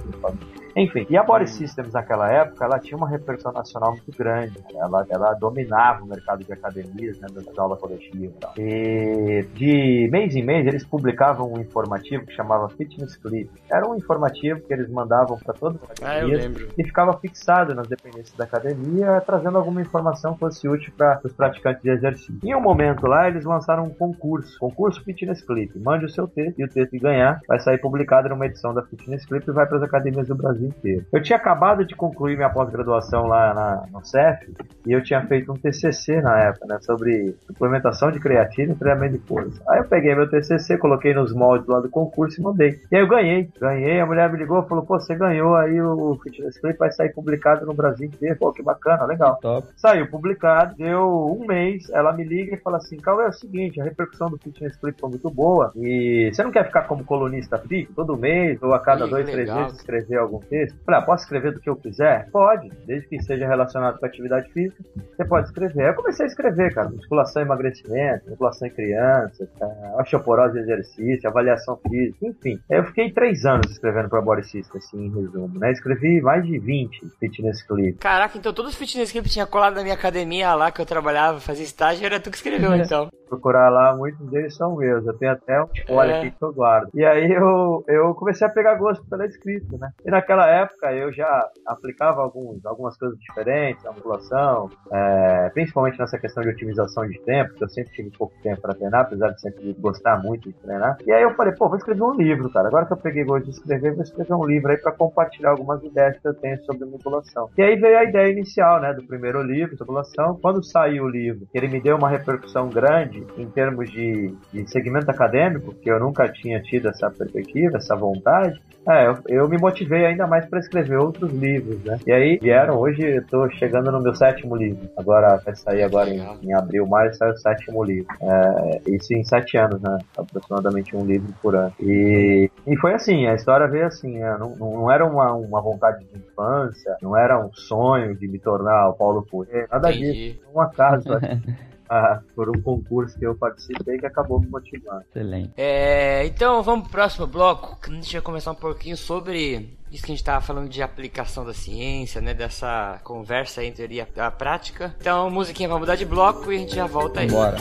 Enfim, e a Body Systems naquela época, ela tinha uma repercussão nacional muito grande. Né? Ela, ela dominava o mercado de academias, né, da aula coletiva e tal. E de mês em mês eles publicavam um informativo que chamava Fitness Clip. Era um informativo que eles mandavam para todas as academias ah, e ficava fixado nas dependências da academia, trazendo alguma informação que fosse útil para os praticantes de exercício. Em um momento lá, eles lançaram um concurso, concurso Fitness Clip. Mande o seu texto e o texto que ganhar vai sair publicado numa edição da Fitness Clip e vai para as academias do Brasil inteiro. Eu tinha acabado de concluir minha pós-graduação lá na, no CEF e eu tinha feito um TCC na época, né, sobre suplementação de creatina e treinamento de força. Aí eu peguei meu TCC, coloquei nos moldes lá do concurso e mandei. E aí eu ganhei, ganhei, a mulher me ligou falou, pô, você ganhou aí o Fitness Clip, vai sair publicado no Brasil inteiro. Pô, que bacana, legal. Top. Saiu publicado, deu um mês, ela me liga e fala assim, Cal, é o seguinte, a repercussão do Fitness Clip foi muito boa e você não quer ficar como colunista fixo todo mês ou a cada Ih, dois, três meses escrever algum texto? Falei, ah, posso escrever do que eu quiser? Pode, desde que seja relacionado com atividade física, você pode escrever. Aí eu comecei a escrever, cara, musculação e emagrecimento, musculação em crianças, uh, osteoporose e exercício, avaliação física, enfim. Aí eu fiquei três anos escrevendo pra Body System, assim, em resumo, né? Escrevi mais de 20 fitness clips. Caraca, então todos os fitness clips tinha colado na minha academia lá que eu trabalhava, fazia estágio, era tu que escreveu, então. Procurar lá, muitos deles são meus. Eu tenho até um spoiler é. aqui que eu guardo. E aí eu, eu comecei a pegar gosto pela escrita, né? E naquela época eu já aplicava alguns, algumas coisas diferentes na musculação, é, principalmente nessa questão de otimização de tempo, porque eu sempre tive pouco tempo para treinar, apesar de sempre gostar muito de treinar. E aí eu falei, pô, vou escrever um livro, cara. Agora que eu peguei gosto de escrever, vou escrever um livro aí para compartilhar algumas ideias que eu tenho sobre musculação. E aí veio a ideia inicial, né, do primeiro livro, musculação. Quando saiu o livro, ele me deu uma repercussão grande em termos de, de segmento acadêmico, que eu nunca tinha tido essa perspectiva, essa vontade. É, eu, eu me motivei ainda mais para escrever outros livros, né? E aí vieram, hoje eu tô chegando no meu sétimo livro. Agora vai sair agora em, em abril, maio, sai o sétimo livro. É, isso em sete anos, né? Aproximadamente um livro por ano. E, e foi assim, a história veio assim, né? não, não era uma, uma vontade de infância, não era um sonho de me tornar o Paulo Coelho, nada Entendi. disso. Um acaso. Ah, por um concurso que eu participei que acabou me motivando. Excelente. É, então vamos pro próximo bloco. A gente vai começar um pouquinho sobre isso que a gente estava falando de aplicação da ciência, né? Dessa conversa entre a, a prática. Então, musiquinha vai mudar de bloco e a gente já volta aí. Bora.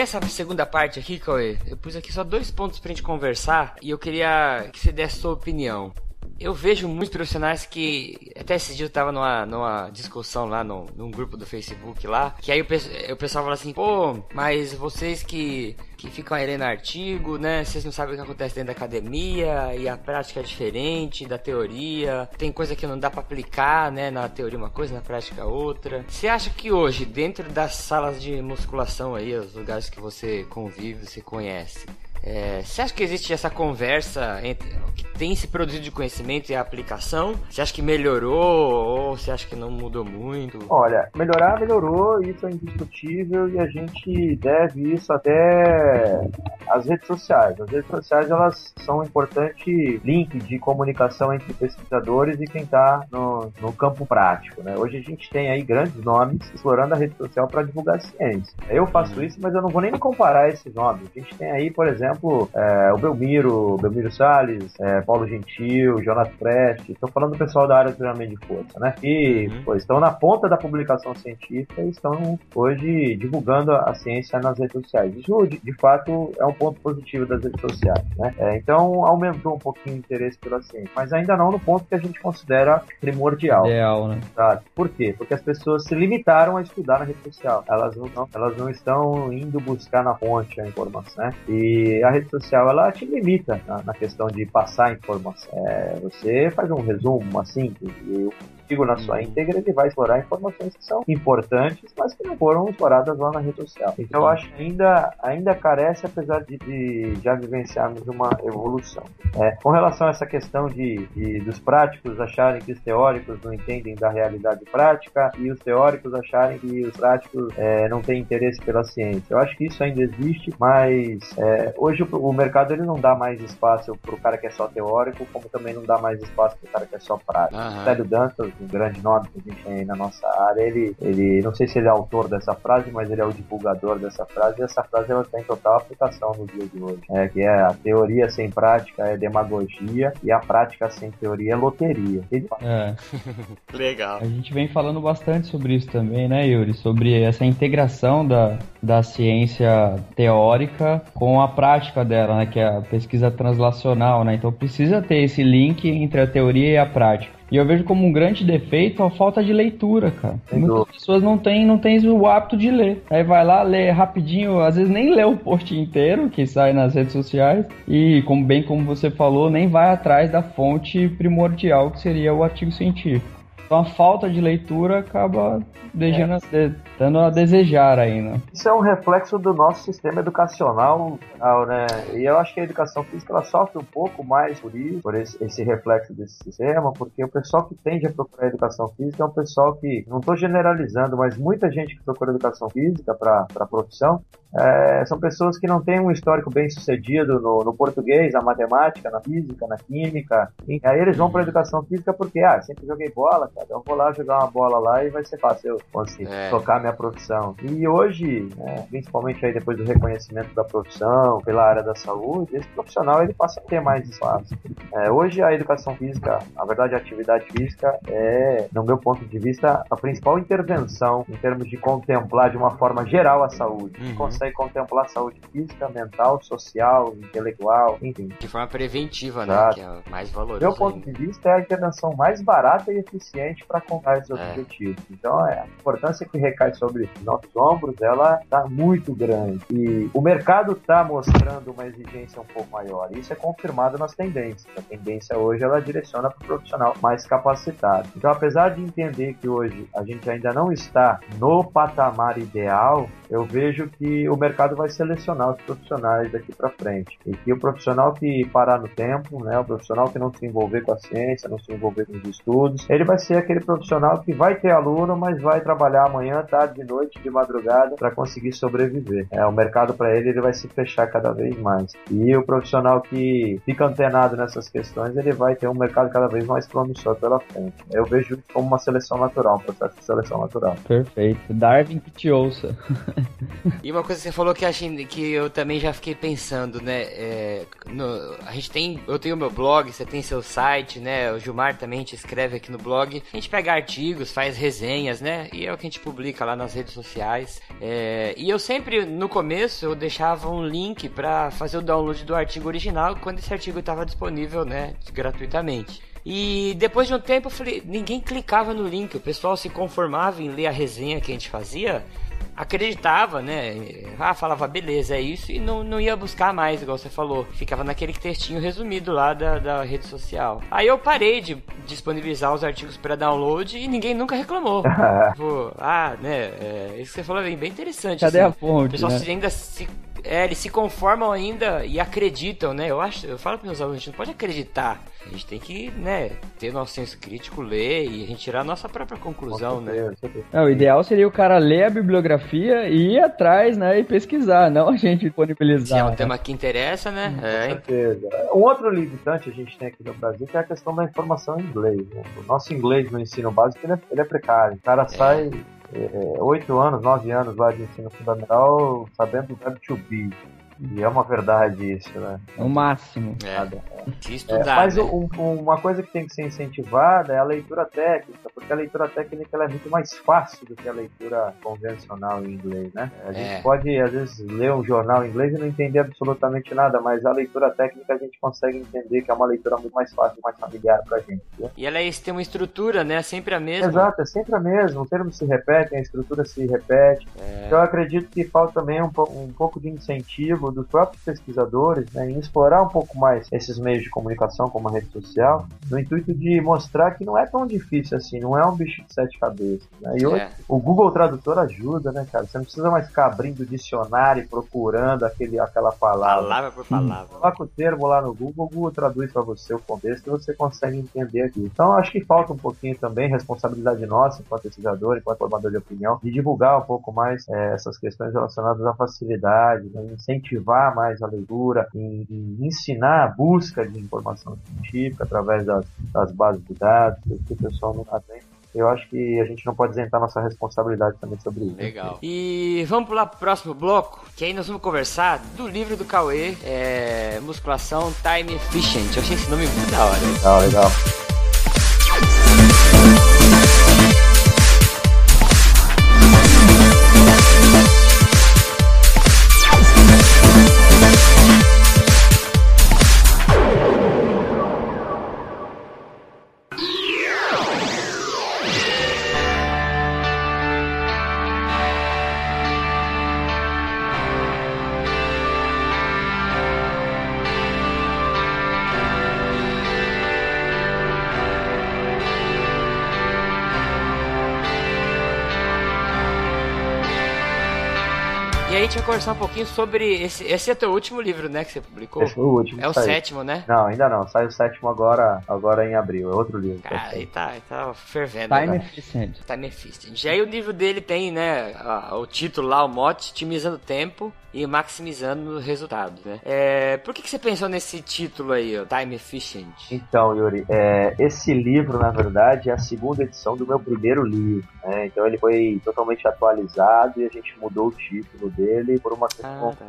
Nessa segunda parte aqui, Cauê, eu pus aqui só dois pontos pra gente conversar e eu queria que você desse sua opinião. Eu vejo muitos profissionais que. Até esse dia eu tava numa, numa discussão lá no, num grupo do Facebook lá. Que aí o, o pessoal fala assim: pô, mas vocês que, que ficam aí lendo artigo, né? Vocês não sabem o que acontece dentro da academia e a prática é diferente da teoria. Tem coisa que não dá para aplicar, né? Na teoria uma coisa, na prática outra. Você acha que hoje, dentro das salas de musculação aí, os lugares que você convive, você conhece, é, você acha que existe essa conversa entre tem se produzido de conhecimento e aplicação? Você acha que melhorou ou você acha que não mudou muito? Olha, melhorar melhorou, isso é indiscutível e a gente deve isso até às redes sociais. As redes sociais elas são um importante link de comunicação entre pesquisadores e quem está no, no campo prático. Né? Hoje a gente tem aí grandes nomes explorando a rede social para divulgar ciência. Eu faço uhum. isso, mas eu não vou nem comparar esses nomes. A gente tem aí, por exemplo, exemplo, é, o Belmiro, Belmiro Salles, é, Paulo Gentil, Jonathan Prest, estou falando do pessoal da área de treinamento de força, né? Que uhum. pô, estão na ponta da publicação científica e estão hoje divulgando a ciência nas redes sociais. Isso, de, de fato, é um ponto positivo das redes sociais, né? É, então, aumentou um pouquinho o interesse pela ciência, mas ainda não no ponto que a gente considera primordial. Ideal, né? Sabe? Por quê? Porque as pessoas se limitaram a estudar na rede social. Elas não, elas não estão indo buscar na fonte a informação, né? E a rede social ela te limita na, na questão de passar informação. É, você faz um resumo, uma síntese, e artigo na sua uhum. íntegra, ele vai explorar informações que são importantes, mas que não foram exploradas lá na rede social. Então eu acho que ainda, ainda carece, apesar de, de já vivenciarmos uma evolução. É, com relação a essa questão de, de, dos práticos acharem que os teóricos não entendem da realidade prática e os teóricos acharem que os práticos é, não têm interesse pela ciência. Eu acho que isso ainda existe, mas é, hoje o, o, mercado ele não dá mais espaço para o cara que é só teórico, como também não dá mais espaço para o cara que é só prático. Uhum. Célio Dantas, um grande nome que a gente tem aí na nossa área, ele, ele, não sei se ele é autor dessa frase, mas ele é o divulgador dessa frase, e essa frase ela tem total aplicação no dia de hoje, é, que é a teoria sem prática é demagogia e a prática sem teoria é loteria. Ele... É. Legal. A gente vem falando bastante sobre isso também, né, Yuri? Sobre essa integração da, da ciência teórica com a prática dela, né, que é a pesquisa translacional, né? Então precisa ter esse link entre a teoria e a prática. E eu vejo como um grande defeito a falta de leitura, cara. Muitas pessoas não têm, não têm o hábito de ler. Aí vai lá, lê rapidinho, às vezes nem lê o post inteiro que sai nas redes sociais. E, como bem como você falou, nem vai atrás da fonte primordial que seria o artigo científico. Então a falta de leitura acaba deixando, é. dando a desejar ainda. Isso é um reflexo do nosso sistema educacional, né? E eu acho que a educação física ela sofre um pouco mais por isso, por esse, esse reflexo desse sistema, porque o pessoal que tende a procurar educação física é um pessoal que, não estou generalizando, mas muita gente que procura educação física para a profissão é, são pessoas que não têm um histórico bem sucedido no, no, português, na matemática, na física, na química. E aí eles vão para educação física porque, ah, sempre joguei bola, cara, eu vou lá jogar uma bola lá e vai ser fácil eu conseguir é. tocar minha profissão. E hoje, né, principalmente aí depois do reconhecimento da profissão, pela área da saúde, esse profissional ele passa a ter mais espaço. É, hoje a educação física, na verdade a atividade física é, no meu ponto de vista, a principal intervenção em termos de contemplar de uma forma geral a saúde. Uhum consegue contemplar saúde física, mental, social, intelectual, enfim. De forma preventiva, né? Exato. né? Que é mais valoroso. Meu ponto ainda. de vista é a intervenção mais barata e eficiente para comprar esses é. objetivos. Então, é, a importância que recai sobre nossos ombros, ela está muito grande. E o mercado está mostrando uma exigência um pouco maior. Isso é confirmado nas tendências. A tendência hoje, ela direciona para o profissional mais capacitado. Então, apesar de entender que hoje a gente ainda não está no patamar ideal, eu vejo que o mercado vai selecionar os profissionais daqui para frente. E que o profissional que parar no tempo, né, o profissional que não se envolver com a ciência, não se envolver com os estudos, ele vai ser aquele profissional que vai ter aluno, mas vai trabalhar amanhã, tarde, de noite, de madrugada para conseguir sobreviver. É, o mercado para ele ele vai se fechar cada vez mais. E o profissional que fica antenado nessas questões, ele vai ter um mercado cada vez mais promissor pela frente. Eu vejo isso como uma seleção natural, um processo de seleção natural. Perfeito. Darwin que te ouça. e uma coisa você falou que, achei, que eu também já fiquei pensando, né? É, no, a gente tem, eu tenho meu blog, você tem seu site, né? O Gilmar também te escreve aqui no blog. A gente pega artigos, faz resenhas, né? E é o que a gente publica lá nas redes sociais. É, e eu sempre, no começo, eu deixava um link para fazer o download do artigo original quando esse artigo estava disponível, né? Gratuitamente. E depois de um tempo eu falei, ninguém clicava no link, o pessoal se conformava em ler a resenha que a gente fazia acreditava, né? Ah, falava, beleza, é isso, e não, não ia buscar mais, igual você falou. Ficava naquele textinho resumido lá da, da rede social. Aí eu parei de disponibilizar os artigos para download e ninguém nunca reclamou. tipo, ah, né? É, isso que você falou é bem interessante. Cadê assim. a fonte? O pessoal né? ainda se é, eles se conformam ainda e acreditam, né? Eu acho, eu falo para meus alunos, a gente não pode acreditar. A gente tem que, né, ter nosso senso crítico, ler e a gente tirar a nossa própria conclusão, né? É, o ideal seria o cara ler a bibliografia e ir atrás, né, e pesquisar, não a gente disponibilizar. Se é um né? tema que interessa, né? É, Com certeza. Um outro limitante a gente tem aqui no Brasil que é a questão da informação em inglês. né? O nosso inglês no ensino básico ele é, ele é precário. O cara sai é, oito anos, nove anos lá de ensino fundamental sabendo o verbo to be. E é uma verdade isso, né? O máximo. é, se É, estudar, mas né? um- um- uma coisa que tem que ser incentivada é a leitura técnica, porque a leitura técnica ela é muito mais fácil do que a leitura convencional em inglês, né? A gente É. pode, às vezes, ler um jornal em inglês e não entender absolutamente nada, mas a leitura técnica a gente consegue entender que é uma leitura muito mais fácil, mais familiar pra gente. né? E ela é- tem uma estrutura, né? Sempre a mesma. Exato, é sempre a mesma, os termos se repetem, a estrutura se repete. É. Então eu acredito que falta também um, um pouco de incentivo dos próprios pesquisadores né, em explorar um pouco mais esses meios de comunicação, como a rede social, no intuito de mostrar que não é tão difícil assim, não é um bicho de sete cabeças. Né? E hoje É. o Google Tradutor ajuda, né, cara? Você não precisa mais ficar abrindo o dicionário e procurando aquele, aquela palavra. Palavra por palavra. Coloca o termo lá no Google, o Google traduz para você o contexto e você consegue entender aqui. Então, acho que falta um pouquinho também responsabilidade nossa, enquanto pesquisador, enquanto formador de opinião, de divulgar um pouco mais eh, essas questões relacionadas à facilidade, né, incentivar mais a leitura, em, em ensinar a busca de informação científica através das, das bases de dados, que o pessoal não está bem. Eu acho que a gente não pode isentar nossa responsabilidade também sobre isso. Legal. E vamos pular pro próximo bloco, que aí nós vamos conversar do livro do Cauê, é, Musculação Time Efficient. Eu achei esse nome muito da hora. Legal, legal. Conversar um pouquinho sobre esse. Esse é teu último livro, né? Que você publicou. Esse foi o último. É o saiu. sétimo, né? Não, ainda não. Sai o sétimo agora, agora em abril. É outro livro. Cara, aí tá, aí tá fervendo. Time né? efficient. Time Efficient. E aí o livro dele tem, né, o título lá, o mote, otimizando tempo e maximizando resultados, né? É, por que, que você pensou nesse título aí, ó, Time Efficient? Então, Yuri, é, esse livro, na verdade, é a segunda edição do meu primeiro livro. né? Então, ele foi totalmente atualizado e a gente mudou o título dele por uma questão Ah, tá.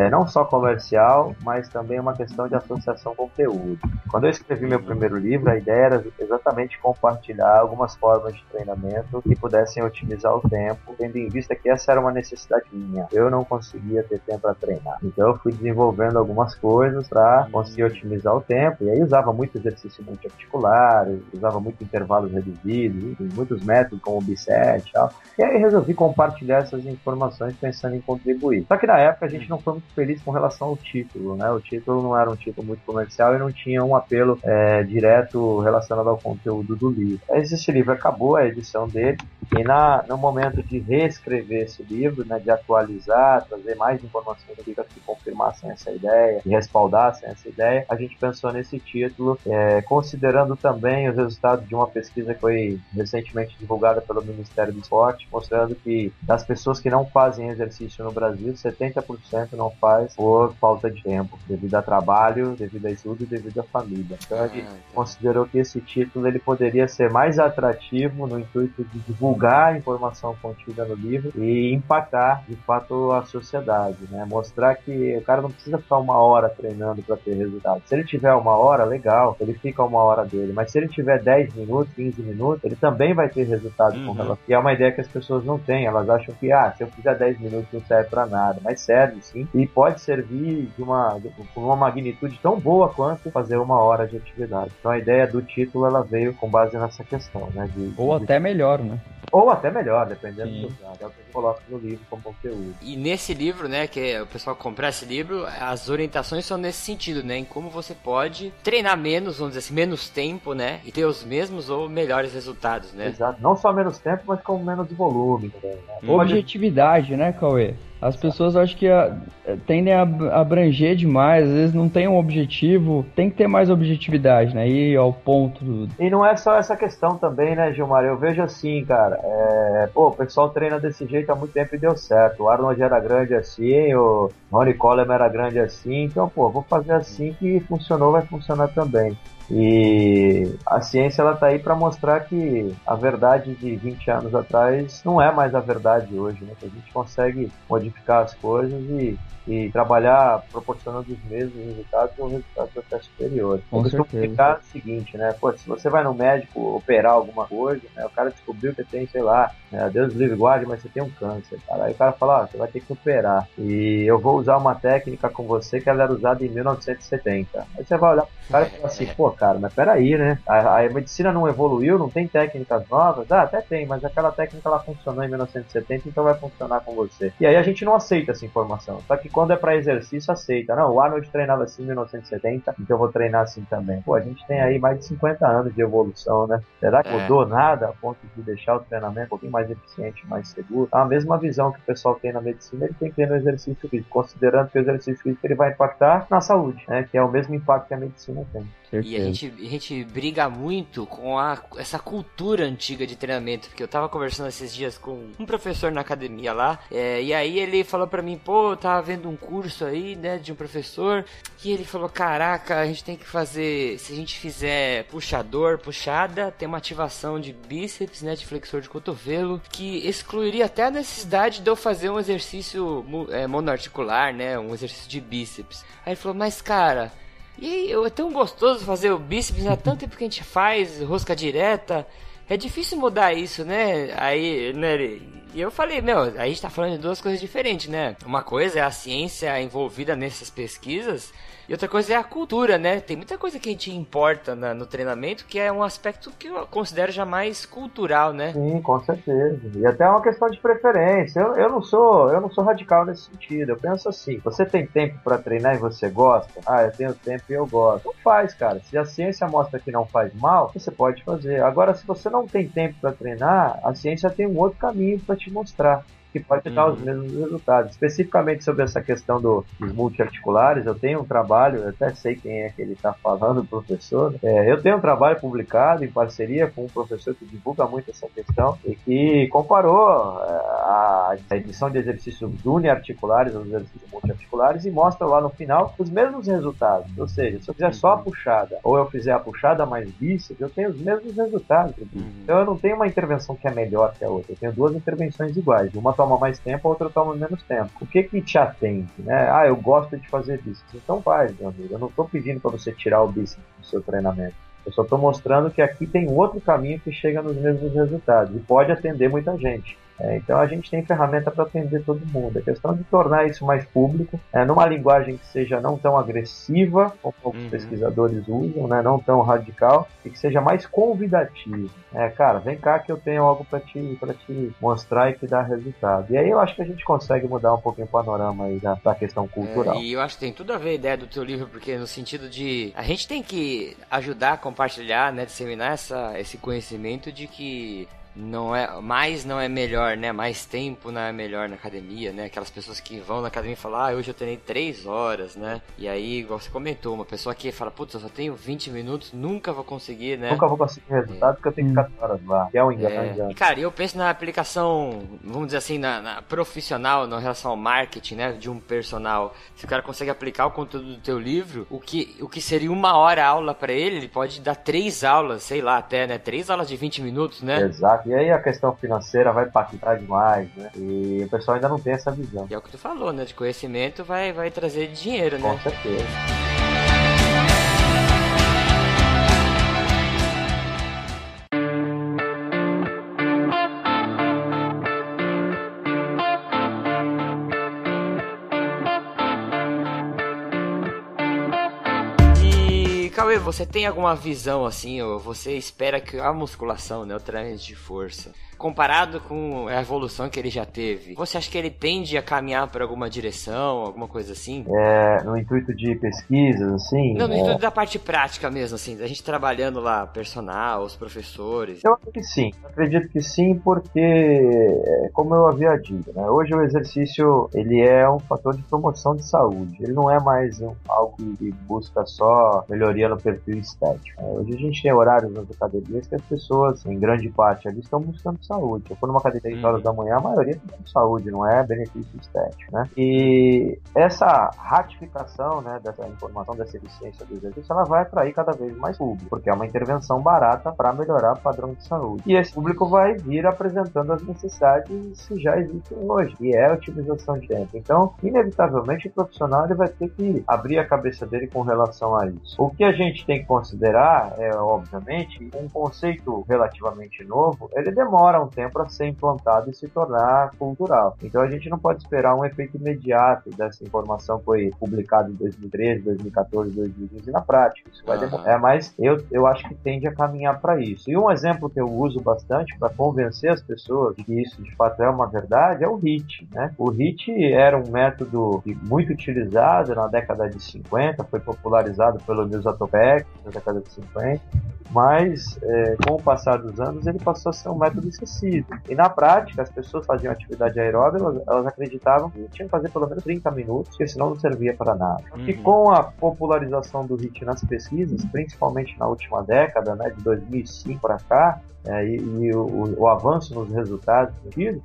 é, não só comercial, mas também uma questão de associação conteúdo. Quando eu escrevi meu primeiro livro, a ideia era exatamente compartilhar algumas formas de treinamento que pudessem otimizar o tempo, tendo em vista que essa era uma necessidade minha. Eu não conseguia ter tempo para treinar. Então eu fui desenvolvendo algumas coisas para conseguir otimizar o tempo, e aí usava muito exercício multiarticular, usava muito intervalos reduzidos, muitos métodos como o B7 e tal. E aí resolvi compartilhar essas informações pensando em contribuir. Só que na época a gente não foi muito feliz com relação ao título, né? O título não era um título muito comercial e não tinha um apelo é, direto relacionado ao conteúdo do livro. Mas esse livro acabou, a edição dele, e na, no momento de reescrever esse livro, né, de atualizar, trazer mais informações científicas que confirmassem essa ideia, que respaldassem essa ideia, a gente pensou nesse título, é, considerando também os resultados de uma pesquisa que foi recentemente divulgada pelo Ministério do Esporte, mostrando que das pessoas que não fazem exercício exercício no Brasil, 70% não faz por falta de tempo, devido a trabalho, devido a estudo e devido à família. Então a gente ah, considerou que esse título ele poderia ser mais atrativo no intuito de divulgar a informação contida no livro e impactar de fato a sociedade, né? Mostrar que o cara não precisa ficar uma hora treinando para ter resultado. Se ele tiver uma hora, legal, ele fica uma hora dele, mas se ele tiver 10 minutos, 15 minutos, ele também vai ter resultado uhum. com relação. E é uma ideia que as pessoas não têm, elas acham que, ah, se eu fizer 10 minutos não serve para nada, mas serve sim, e pode servir de uma, de uma magnitude tão boa quanto fazer uma hora de atividade. Então a ideia do título ela veio com base nessa questão, né? De, Ou de... até melhor, né? Ou até melhor, dependendo Sim. do lugar. É o que a gente coloca no livro como conteúdo. E nesse livro, né, que o pessoal comprar esse livro, as orientações são nesse sentido, né? Em como você pode treinar menos, vamos dizer assim, menos tempo, né? E ter os mesmos ou melhores resultados, né? Exato. Não só menos tempo, mas com menos volume também, né? Objetividade, né, Cauê? As pessoas acho que a, eh, tendem a abranger demais, às vezes não tem um objetivo, tem que ter mais objetividade, né? Ir ao ponto. Do... E não é só essa questão também, né, Gilmar? Eu vejo assim, cara, é... pô, o pessoal treina desse jeito há muito tempo e deu certo. O Arnold era grande assim, o Ronnie Coleman era grande assim, então, pô, vou fazer assim que funcionou, vai funcionar também. E a ciência ela tá aí para mostrar que a verdade de 20 anos atrás não é mais a verdade hoje, né? Que a gente consegue modificar as coisas e e trabalhar proporcionando os mesmos resultados ou resultados até superiores. Com eu explicar o seguinte, né? Pô, se você vai no médico operar alguma coisa, né? O cara descobriu que tem, sei lá, né? Deus livre guarde, mas você tem um câncer, cara. Aí o cara fala, ah, você vai ter que operar. E eu vou usar uma técnica com você que ela era usada em 1970. Aí você vai olhar pro cara e falar assim, pô, cara, mas peraí, né? A, a medicina não evoluiu, não tem técnicas novas? Ah, até tem, mas aquela técnica ela funcionou em 1970, então vai funcionar com você. E aí a gente não aceita essa informação. Só que quando é para exercício, aceita. Não, o Arnold treinava assim em 1970, então eu vou treinar assim também. Pô, a gente tem aí mais de 50 anos de evolução, né? Será que é. mudou nada a ponto de deixar o treinamento um pouquinho mais eficiente, mais seguro? A mesma visão que o pessoal tem na medicina, ele tem que ter no exercício físico, considerando que o exercício físico ele vai impactar na saúde, né? Que é o mesmo impacto que a medicina tem. Certeza. E a gente, a gente briga muito com a, essa cultura antiga de treinamento, porque eu tava conversando esses dias com um professor na academia lá, é, e aí ele falou para mim, pô, eu tava vendo um curso aí, né, de um professor, e ele falou, caraca, a gente tem que fazer, se a gente fizer puxador, puxada, tem uma ativação de bíceps, né, de flexor de cotovelo, que excluiria até a necessidade de eu fazer um exercício é, monoarticular, né, um exercício de bíceps. Aí ele falou, mas cara, e é tão gostoso fazer o bíceps, há tanto tempo que a gente faz rosca direta. É difícil mudar isso, né? Aí, né? E eu falei, meu, a gente tá falando de duas coisas diferentes, né? Uma coisa é a ciência envolvida nessas pesquisas e outra coisa é a cultura, né? Tem muita coisa que a gente importa na, no treinamento que é um aspecto que eu considero já mais cultural, né? Sim, com certeza. E até é uma questão de preferência. Eu, eu não sou eu não sou radical nesse sentido. Eu penso assim: você tem tempo para treinar e você gosta? Ah, eu tenho tempo e eu gosto. Não faz, cara. Se a ciência mostra que não faz mal, você pode fazer. Agora, se você não tem tempo para treinar, a ciência tem um outro caminho para te mostrar que pode dar uhum. os mesmos resultados. Especificamente sobre essa questão do, dos multiarticulares, eu tenho um trabalho, eu até sei quem é que ele está falando, o professor. É, eu tenho um trabalho publicado em parceria com um professor que divulga muito essa questão e que comparou é, a, a edição de exercícios uniarticulares aos exercícios multiarticulares e mostra lá no final os mesmos resultados. Ou seja, se eu fizer só a uhum. puxada ou eu fizer a puxada mais bíceps, eu tenho os mesmos resultados. Uhum. Então eu não tenho uma intervenção que é melhor que a outra, eu tenho duas intervenções iguais. Uma toma mais tempo, a outra toma menos tempo. O que que te atende, né? Ah, eu gosto de fazer bíceps. Então faz, meu amigo. Eu não estou pedindo para você tirar o bíceps do seu treinamento. Eu só estou mostrando que aqui tem outro caminho que chega nos mesmos resultados e pode atender muita gente. É, então a gente tem ferramenta para atender todo mundo. A questão de tornar isso mais público, é, numa linguagem que seja não tão agressiva, como alguns uhum. pesquisadores usam, né, não tão radical, e que seja mais convidativo. É, cara, vem cá que eu tenho algo para te, te mostrar e te dar resultado. E aí eu acho que a gente consegue mudar um pouquinho o panorama aí da, da questão cultural. É, e eu acho que tem tudo a ver a ideia do teu livro, porque no sentido de a gente tem que ajudar a compartilhar, né, disseminar essa, esse conhecimento de que não é mais não é melhor, né? Mais tempo não é melhor na academia, né? Aquelas pessoas que vão na academia e falam, ah, hoje eu treinei 3 horas, né? E aí, igual você comentou, uma pessoa que fala, putz, eu só tenho 20 minutos, nunca vou conseguir, né? Nunca vou conseguir resultado é. porque eu tenho ficar horas lá. Que é um engano. É. E, cara, eu penso na aplicação, vamos dizer assim, na, na, profissional, na relação ao marketing, né? De um personal. Se o cara consegue aplicar o conteúdo do teu livro, o que, o que seria uma hora aula para ele, ele pode dar três aulas, sei lá, até, né? Três aulas de 20 minutos, né? Exato. E aí a questão financeira vai impactar demais, né? E o pessoal ainda não tem essa visão. E é o que tu falou, né? De conhecimento vai, vai trazer dinheiro, né? Com certeza. Cauê, você tem alguma visão assim, ou você espera que a musculação, né, o treino de força, comparado com a evolução que ele já teve, você acha que ele tende a caminhar para alguma direção, alguma coisa assim? É, no intuito de pesquisas, assim? Não, no é... intuito da parte prática mesmo, assim, a gente trabalhando lá, personal, os professores. Eu acho que sim, acredito que sim, porque, é, como eu havia dito, né, hoje o exercício, ele é um fator de promoção de saúde, ele não é mais um, algo que busca só melhoria no perfil estético. É, hoje a gente tem horários nas academias que as pessoas, em grande parte ali, estão buscando saúde. Eu for numa academia 10 horas da manhã, a maioria tem saúde, não é benefício estético, né? E essa ratificação, né, dessa informação, dessa eficiência do exercício, ela vai atrair cada vez mais público, porque é uma intervenção barata para melhorar o padrão de saúde. E esse público vai vir apresentando as necessidades que já existem hoje, e é a otimização de tempo. Então, inevitavelmente, o profissional ele vai ter que abrir a cabeça dele com relação a isso. O que a gente tem que considerar é, obviamente, um conceito relativamente novo, ele demora um tempo para ser implantado e se tornar cultural. Então a gente não pode esperar um efeito imediato dessa informação que foi publicada em 2013, 2014, 2015 na prática. Isso vai demorar. É, mas eu, eu acho que tende a caminhar para isso. E um exemplo que eu uso bastante para convencer as pessoas de que isso de fato é uma verdade é o HIT. Né? O HIT era um método muito utilizado na década de 50, foi popularizado pelo Nilson Topek na década de 50 mas é, com o passar dos anos ele passou a ser um método E na prática, as pessoas faziam atividade aeróbica, elas, elas acreditavam que tinham que fazer pelo menos 30 minutos, porque senão não servia para nada. Uhum. E com a popularização do HIIT nas pesquisas, principalmente na última década, né, de 2005 para cá, é, e, e o, o, avanço nos resultados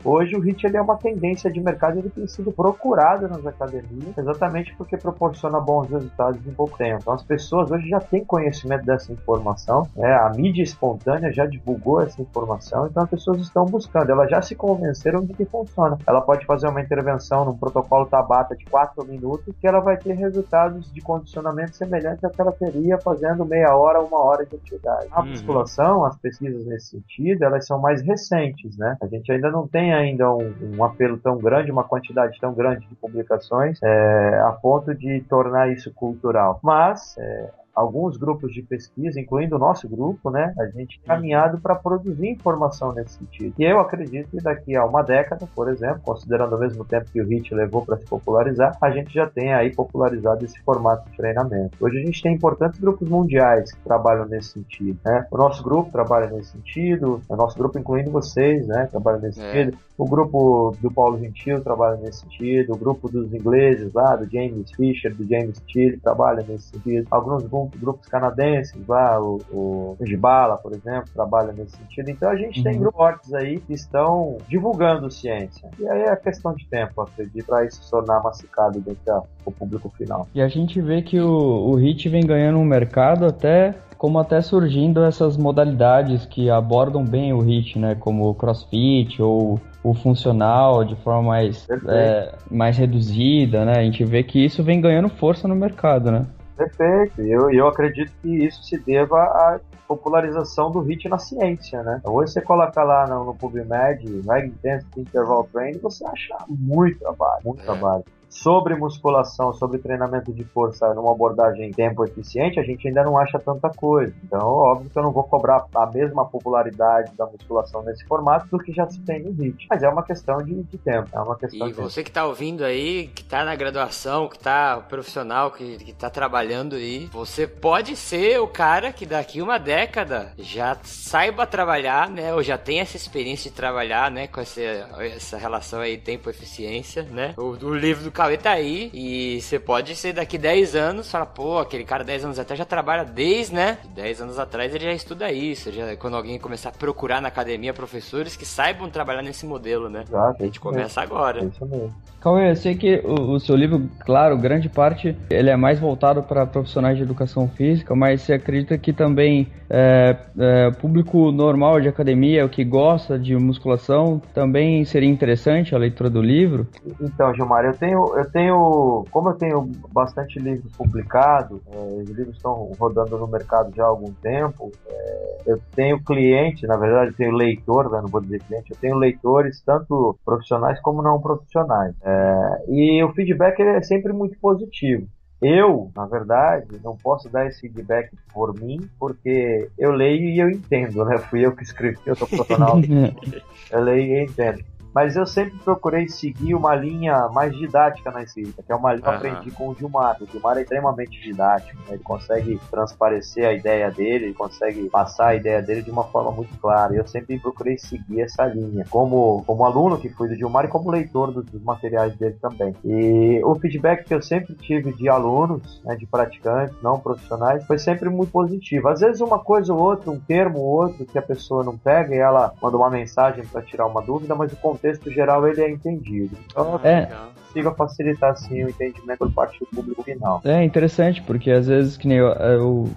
hoje o HIT ele é uma tendência de mercado ele tem sido procurado nas academias exatamente porque proporciona bons resultados em pouco tempo. Então as pessoas hoje já têm conhecimento dessa informação, né? a mídia espontânea já divulgou essa informação, então as pessoas estão buscando, elas já se convenceram de que funciona. Ela pode fazer uma intervenção num protocolo Tabata de 4 minutos que ela vai ter resultados de condicionamento semelhantes ao que ela teria fazendo meia hora, uma hora de atividade. A uhum. musculação, as pesquisas nesse sentido, elas são mais recentes, né? A gente ainda não tem ainda um, um apelo tão grande, uma quantidade tão grande de publicações é, a ponto de tornar isso cultural. Mas é, alguns grupos de pesquisa, incluindo o nosso grupo, né, a gente caminhado para produzir informação nesse sentido. E eu acredito que daqui a uma década, por exemplo, considerando ao mesmo tempo que o HIT levou para se popularizar, a gente já tem aí popularizado esse formato de treinamento. Hoje a gente tem importantes grupos mundiais que trabalham nesse sentido. Né? O nosso grupo trabalha nesse sentido, o nosso grupo incluindo vocês, né, trabalha nesse é. sentido. O grupo do Paulo Gentil trabalha nesse sentido, o grupo dos ingleses lá, do James Fisher, do James Steele, trabalha nesse sentido. Alguns grupos canadenses lá, o, o Gibala, por exemplo, trabalha nesse sentido. Então a gente uhum. tem grupos aí que estão divulgando ciência. E aí é questão de tempo, acredito, para isso se tornar massificado dentro do público final. E a gente vê que o, o HIT vem ganhando um mercado até como até surgindo essas modalidades que abordam bem o HIT, né? Como o crossfit ou o funcional de forma mais, é, mais reduzida, né? A gente vê que isso vem ganhando força no mercado, né? Perfeito. E eu, eu acredito que isso se deva à popularização do HIT na ciência, né? Então, hoje você coloca lá no, no PubMed, High Intensity Interval Training, você acha muito trabalho, muito é. trabalho sobre musculação, sobre treinamento de força numa abordagem tempo eficiente, a gente ainda não acha tanta coisa. Então, óbvio que eu não vou cobrar a mesma popularidade da musculação nesse formato do que já se tem no HIT. Mas é uma questão de, de tempo. É uma questão e você que está ouvindo aí, que está na graduação, que está profissional, que, que tá trabalhando aí, você pode ser o cara que daqui uma década já saiba trabalhar, né? Ou já tem essa experiência de trabalhar, né? Com essa, essa relação aí tempo-eficiência, né? O, o, livro do Cauê tá aí e você pode ser daqui 10 anos, falar, pô, aquele cara 10 anos atrás já trabalha desde, né? 10 anos atrás ele já estuda isso, já, quando alguém começar a procurar na academia professores que saibam trabalhar nesse modelo, né? Exato, a gente começa agora. É isso mesmo. Cauê, eu sei que o, o, seu livro, claro, grande parte, ele é mais voltado para profissionais de educação física, mas você acredita que também é, é, público normal de academia, o que gosta de musculação, também seria interessante a leitura do livro? Então, Gilmar, eu tenho, eu tenho como eu tenho bastante livro publicado, é, os livros estão rodando no mercado já há algum tempo, é, eu tenho cliente, na verdade, eu tenho leitor, né, não vou dizer cliente, eu tenho leitores tanto profissionais como não profissionais. É, é, e o feedback é sempre muito positivo. Eu, na verdade, não posso dar esse feedback por mim, porque eu leio e eu entendo, né? Fui eu que escrevi, eu sou profissional. eu leio e entendo. Mas eu sempre procurei seguir uma linha mais didática na escrita, que é uma linha que eu aprendi com o Gilmar. O Gilmar é extremamente didático, né? ele consegue transparecer a ideia dele, ele consegue passar a ideia dele de uma forma muito clara. E eu sempre procurei seguir essa linha, como, como aluno que fui do Gilmar e como leitor dos, dos materiais dele também. E o feedback que eu sempre tive de alunos, né, de praticantes, não profissionais, foi sempre muito positivo. Às vezes uma coisa ou outra, um termo ou outro que a pessoa não pega e ela manda uma mensagem para tirar uma dúvida, mas o contexto geral ele é entendido. Então, é. consiga facilitar assim o entendimento por parte do público final. É interessante, porque às vezes que nem eu, eu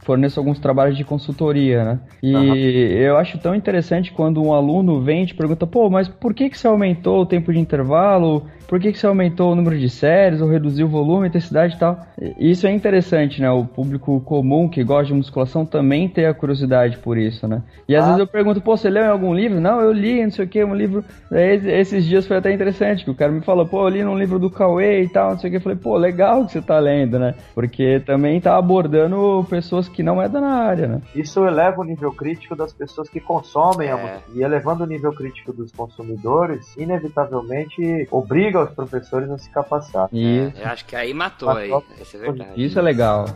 forneço alguns trabalhos de consultoria, né? E uhum. eu acho tão interessante quando um aluno vem e te pergunta, pô, mas por que, que você aumentou o tempo de intervalo? por que, que você aumentou o número de séries ou reduziu o volume, intensidade e tal. Isso é interessante, né? O público comum que gosta de musculação também tem a curiosidade por isso, né? E às ah. vezes eu pergunto, pô, você leu em algum livro? Não, eu li, não sei o que, um livro. Esses dias foi até interessante, que o cara me falou, pô, eu li num livro do Cauê e tal, não sei o que. Eu falei, pô, legal que você tá lendo, né? Porque também tá abordando pessoas que não é da área, né? Isso eleva o nível crítico das pessoas que consomem é. a música. E elevando o nível crítico dos consumidores, inevitavelmente obriga os professores a se capacitar. Isso. É, eu acho que aí matou, matou aí. Isso é verdade. Isso é legal.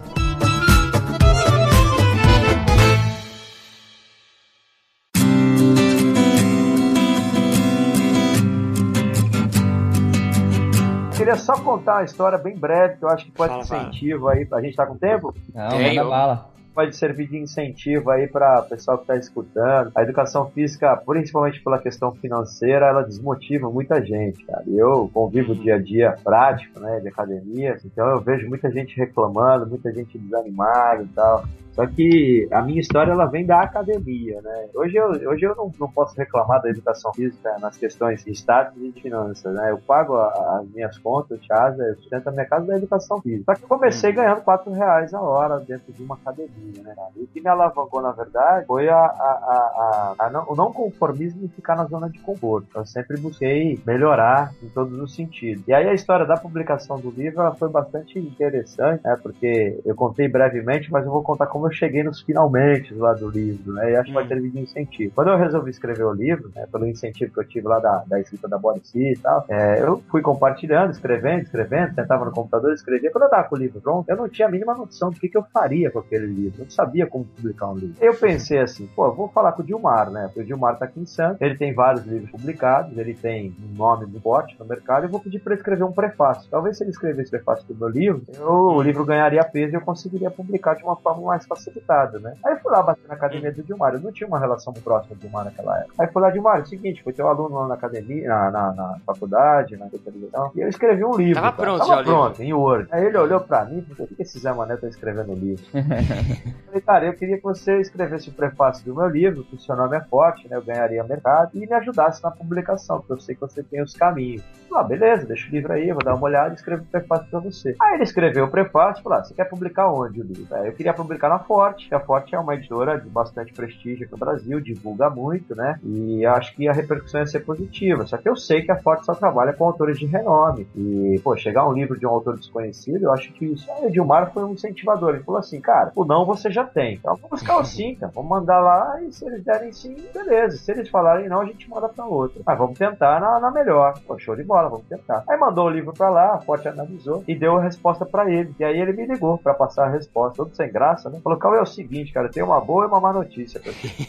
Queria só contar uma história bem breve, que eu acho que pode ser incentivo aí. A gente tá com tempo? Não, Tem, manda bala pode servir de incentivo aí para o pessoal que está escutando. A educação física, principalmente pela questão financeira, ela desmotiva muita gente, cara. Eu convivo dia a dia prático, né, de academia, então eu vejo muita gente reclamando, muita gente desanimada e tal. Só que a minha história ela vem da academia, né? Hoje eu, hoje eu não, não posso reclamar da educação física nas questões de status e de finanças, né? Eu pago as minhas contas casa, eu sustento a minha casa da educação física. Só que eu comecei uhum. ganhando 4 reais a hora dentro de uma academia, né? E o que me alavancou, na verdade, foi a, a, a, a não, o não conformismo em ficar na zona de conforto. Eu sempre busquei melhorar em todos os sentidos. E aí a história da publicação do livro ela foi bastante interessante, né? Porque eu contei brevemente, mas eu vou contar como como eu cheguei nos finalmente lá do livro, né? E acho que vai servir de incentivo. Quando eu resolvi escrever o livro, né, pelo incentivo que eu tive lá da, da escrita da Boris e tal, é, eu fui compartilhando, escrevendo, escrevendo, sentava no computador, escrevia. Quando eu tava com o livro pronto, eu não tinha a mínima noção do que, que eu faria com aquele livro. Eu não sabia como publicar um livro. Eu pensei assim, pô, vou falar com o Dilmar, né? Porque o Dilmar tá aqui em Santos, ele tem vários livros publicados, ele tem um nome muito forte no mercado, eu vou pedir para ele escrever um prefácio. Talvez se ele escrevesse o prefácio do meu livro, eu, o livro ganharia peso e eu conseguiria publicar de uma forma mais facilitado, né? Aí eu fui lá bater na academia do Dilmar. Eu não tinha uma relação muito próxima do Dilmar naquela época. Aí fui lá, Dilmar, é o seguinte, foi teu aluno lá na academia, na, na, na faculdade, na televisão, e eu escrevi um livro. Tava cara. pronto, Tava pronto, em Word. Aí ele olhou pra mim e falou, o que esse Zé Mané tá escrevendo livro? eu falei, cara, eu queria que você escrevesse o prefácio do meu livro, que o seu nome é forte, né? Eu ganharia mercado, e me ajudasse na publicação, porque eu sei que você tem os caminhos. Ah, beleza, deixa o livro aí, vou dar uma olhada e escrevo o prefácio pra você. Aí ele escreveu o prefácio e falou: ah, você quer publicar onde o livro? Eu queria publicar na Forte. A Forte é uma editora de bastante prestígio no Brasil, divulga muito, né? E acho que a repercussão ia ser positiva. Só que eu sei que a Forte só trabalha com autores de renome. E, pô, chegar um livro de um autor desconhecido, eu acho que isso. O Dilmar foi um incentivador. Ele falou assim, cara, o não você já tem. Então vamos buscar o sim, cara. Vamos mandar lá e se eles derem sim, beleza. Se eles falarem não, a gente manda pra outra. Mas vamos tentar na, na melhor. Pô, show de bola, vamos tentar. Aí mandou o livro pra lá, a Forte analisou e deu a resposta pra ele. E aí ele me ligou pra passar a resposta. Todo sem graça, né? Falou, Cauê, é o seguinte, cara, tem uma boa e uma má notícia.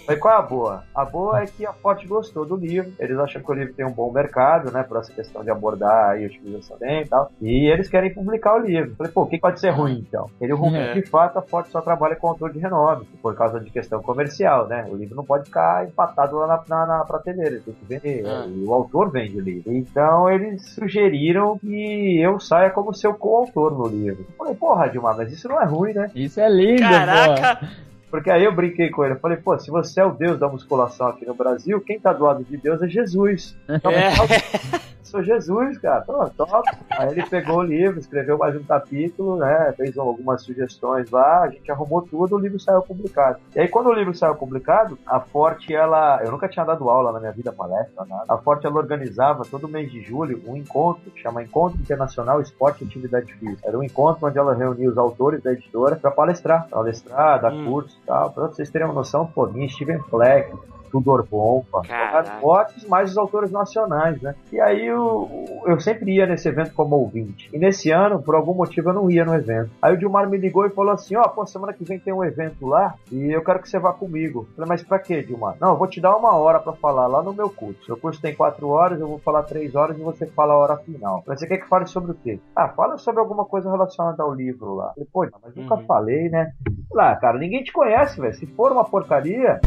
Falei, qual é a boa? A boa é que a Forte gostou do livro. Eles acham que o livro tem um bom mercado, né? Por essa questão de abordar aí a utilização bem e tal. E eles querem publicar o livro. Falei, pô, o que pode ser ruim então? Ele ruim, É. de fato, a Forte só trabalha com autor de renome, por causa de questão comercial, né? O livro não pode ficar empatado lá na, na, na prateleira, ele tem que vender. E o autor vende o livro. Então eles sugeriram que eu saia como seu coautor no livro. Falei, porra, Dilmar, mas isso não é ruim, né? Isso é lindo, pô. Caraca! Porque aí eu brinquei com ele. Eu falei, pô, se você é o Deus da musculação aqui no Brasil, quem tá do lado de Deus é Jesus. Então, É. sou Jesus, cara. Tô, top. Aí ele pegou o livro, escreveu mais um capítulo, né? Fez algumas sugestões lá, a gente arrumou tudo, o livro saiu publicado. E aí, quando o livro saiu publicado, a Forte, ela. Eu nunca tinha dado aula na minha vida, palestra, nada. A Forte, ela organizava todo mês de julho um encontro, que chama Encontro Internacional Esporte e Atividade Física. Era um encontro onde ela reunia os autores da editora para palestrar, palestrar, dar Hum. curso e tal. Pra vocês terem uma noção, pô, minha Steven Fleck, Bompa, Caraca. Fortes, mais os autores nacionais, né? E aí eu, eu sempre ia nesse evento como ouvinte. E nesse ano, por algum motivo, eu não ia no evento. Aí o Dilmar me ligou e falou assim: Ó, pô, semana que vem tem um evento lá e eu quero que você vá comigo. Eu falei, mas pra quê, Dilmar? Não, eu vou te dar uma hora pra falar lá no meu curso. Meu curso tem quatro horas, eu vou falar três horas e você fala a hora final. Mas você quer que fale sobre o quê? Ah, fala sobre alguma coisa relacionada ao livro lá. Eu falei, pô, mas nunca Uhum. falei, né? Lá, cara, ninguém te conhece, velho. Se for uma porcaria,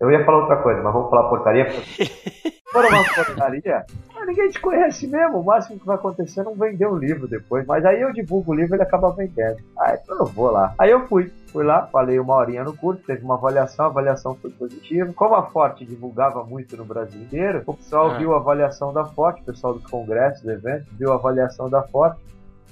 eu ia falar outra coisa, mas vamos falar porcaria. porque- Se for uma porcaria, ah, ninguém te conhece mesmo. O máximo que vai acontecer é não vender um livro depois. Mas aí eu divulgo o livro e ele acaba vendendo. Ah, então eu vou lá. Aí eu fui. Fui lá, falei uma horinha no curso, teve uma avaliação, a avaliação foi positiva. Como a Forte divulgava muito no Brasil inteiro, o pessoal Ah. viu a avaliação da Forte, o pessoal dos congressos, dos eventos, viu a avaliação da Forte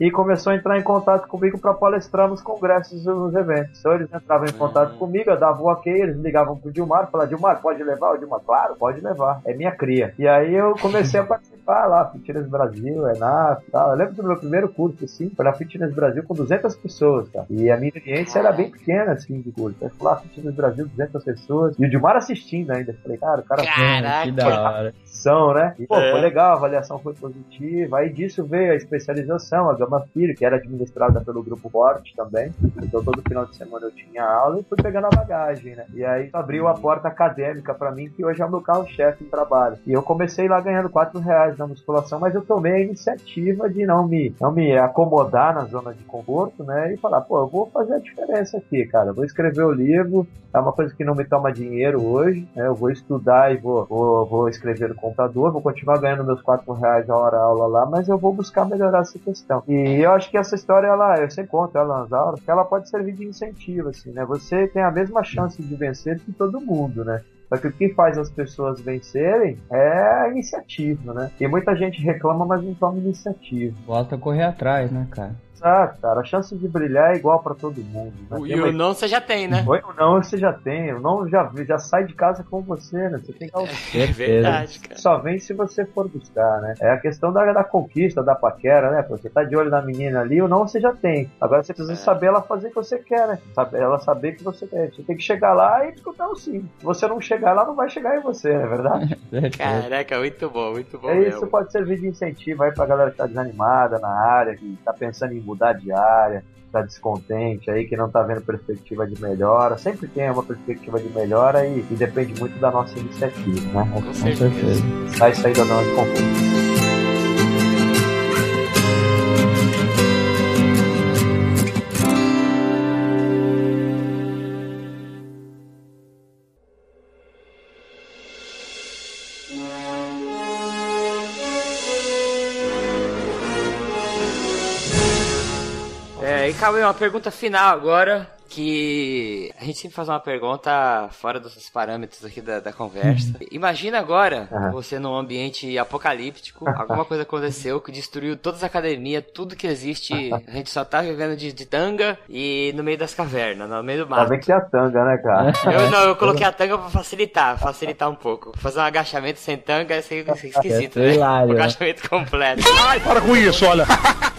e começou a entrar em contato comigo para palestrar nos congressos e nos eventos. Então eles entravam em contato Ah. comigo, eu dava o ok, eles ligavam pro Dilmar, falavam, Dilmar, pode levar? O Dilmar, claro, pode levar, é minha cria. E aí eu comecei a participar lá, Fitness Brasil, ENAF e tal. Eu lembro do meu primeiro curso, assim, foi na Fitness Brasil com 200 pessoas, cara. E a minha experiência era bem pequena, assim, de curso. Eu fui lá, Fitness Brasil, 200 pessoas. E o Dilmar assistindo ainda. Eu falei, cara, o cara Caraca. Que da hora. avaliação, né? E, pô, É. foi legal, a avaliação foi positiva. Aí disso veio a especialização, a Gama Filho, que era administrada pelo Grupo Forte também. Então todo final de semana eu tinha aula e fui pegando a bagagem, né? E aí abriu a porta acadêmica pra mim, que hoje é o meu carro-chefe em trabalho. E eu comecei lá ganhando 4 reais na musculação, mas eu tomei a iniciativa de não me, não me acomodar na zona de conforto, né? E falar, pô, eu vou fazer a diferença aqui, cara. Eu vou escrever o livro, é uma coisa que não me toma dinheiro hoje, né? Eu vou estudar e vou, vou, vou escrever no computador, vou continuar ganhando meus 4 reais a hora aula lá, mas eu vou buscar melhorar essa questão. E eu acho que essa história, ela, eu sempre conto ela nas aulas, que ela pode servir de incentivo, assim, né? Você tem a mesma chance de vencer que todo mundo, né? Só que o que faz as pessoas vencerem é a iniciativa, né? E muita gente reclama, mas não toma iniciativa. Bota correr atrás, né, cara? Exato, cara. A chance de brilhar é igual pra todo mundo. Né? E uma o não você já tem, né? Oi, o não você já tem, o não já, já sai de casa com você, né? Você tem que É verdade, cara. só vem se você for buscar, né? É a questão da, da conquista, da paquera, né? Você tá de olho na menina ali, o não você já tem. Agora você precisa É. saber ela fazer o que você quer, né? Saber, ela saber que você quer. Você tem que chegar lá e escutar o sim. Se você não chegar lá, não vai chegar em você, não é verdade? Caraca, muito bom, muito bom É mesmo. isso pode servir de incentivo aí pra galera que tá desanimada na área, que tá pensando em mudar de área, tá descontente aí, que não tá vendo perspectiva de melhora. Sempre tem uma perspectiva de melhora e, e depende muito da nossa iniciativa, né? Com Com certeza. certeza. Sai sair da zona de conforto. É, e Cauê, uma pergunta final agora. Que a gente sempre faz uma pergunta fora dos parâmetros aqui da, da conversa. Imagina agora Uhum. você num ambiente apocalíptico, alguma coisa aconteceu que destruiu todas as academias, tudo que existe, a gente só tá vivendo de, de tanga e no meio das cavernas, no meio do Ainda mato. bem que tem a tanga, né, cara? Eu não, eu coloquei a tanga pra facilitar, facilitar um pouco. Fazer um agachamento sem tanga é esquisito, É né? hilário, Um né? agachamento completo. Ai, para com isso, olha.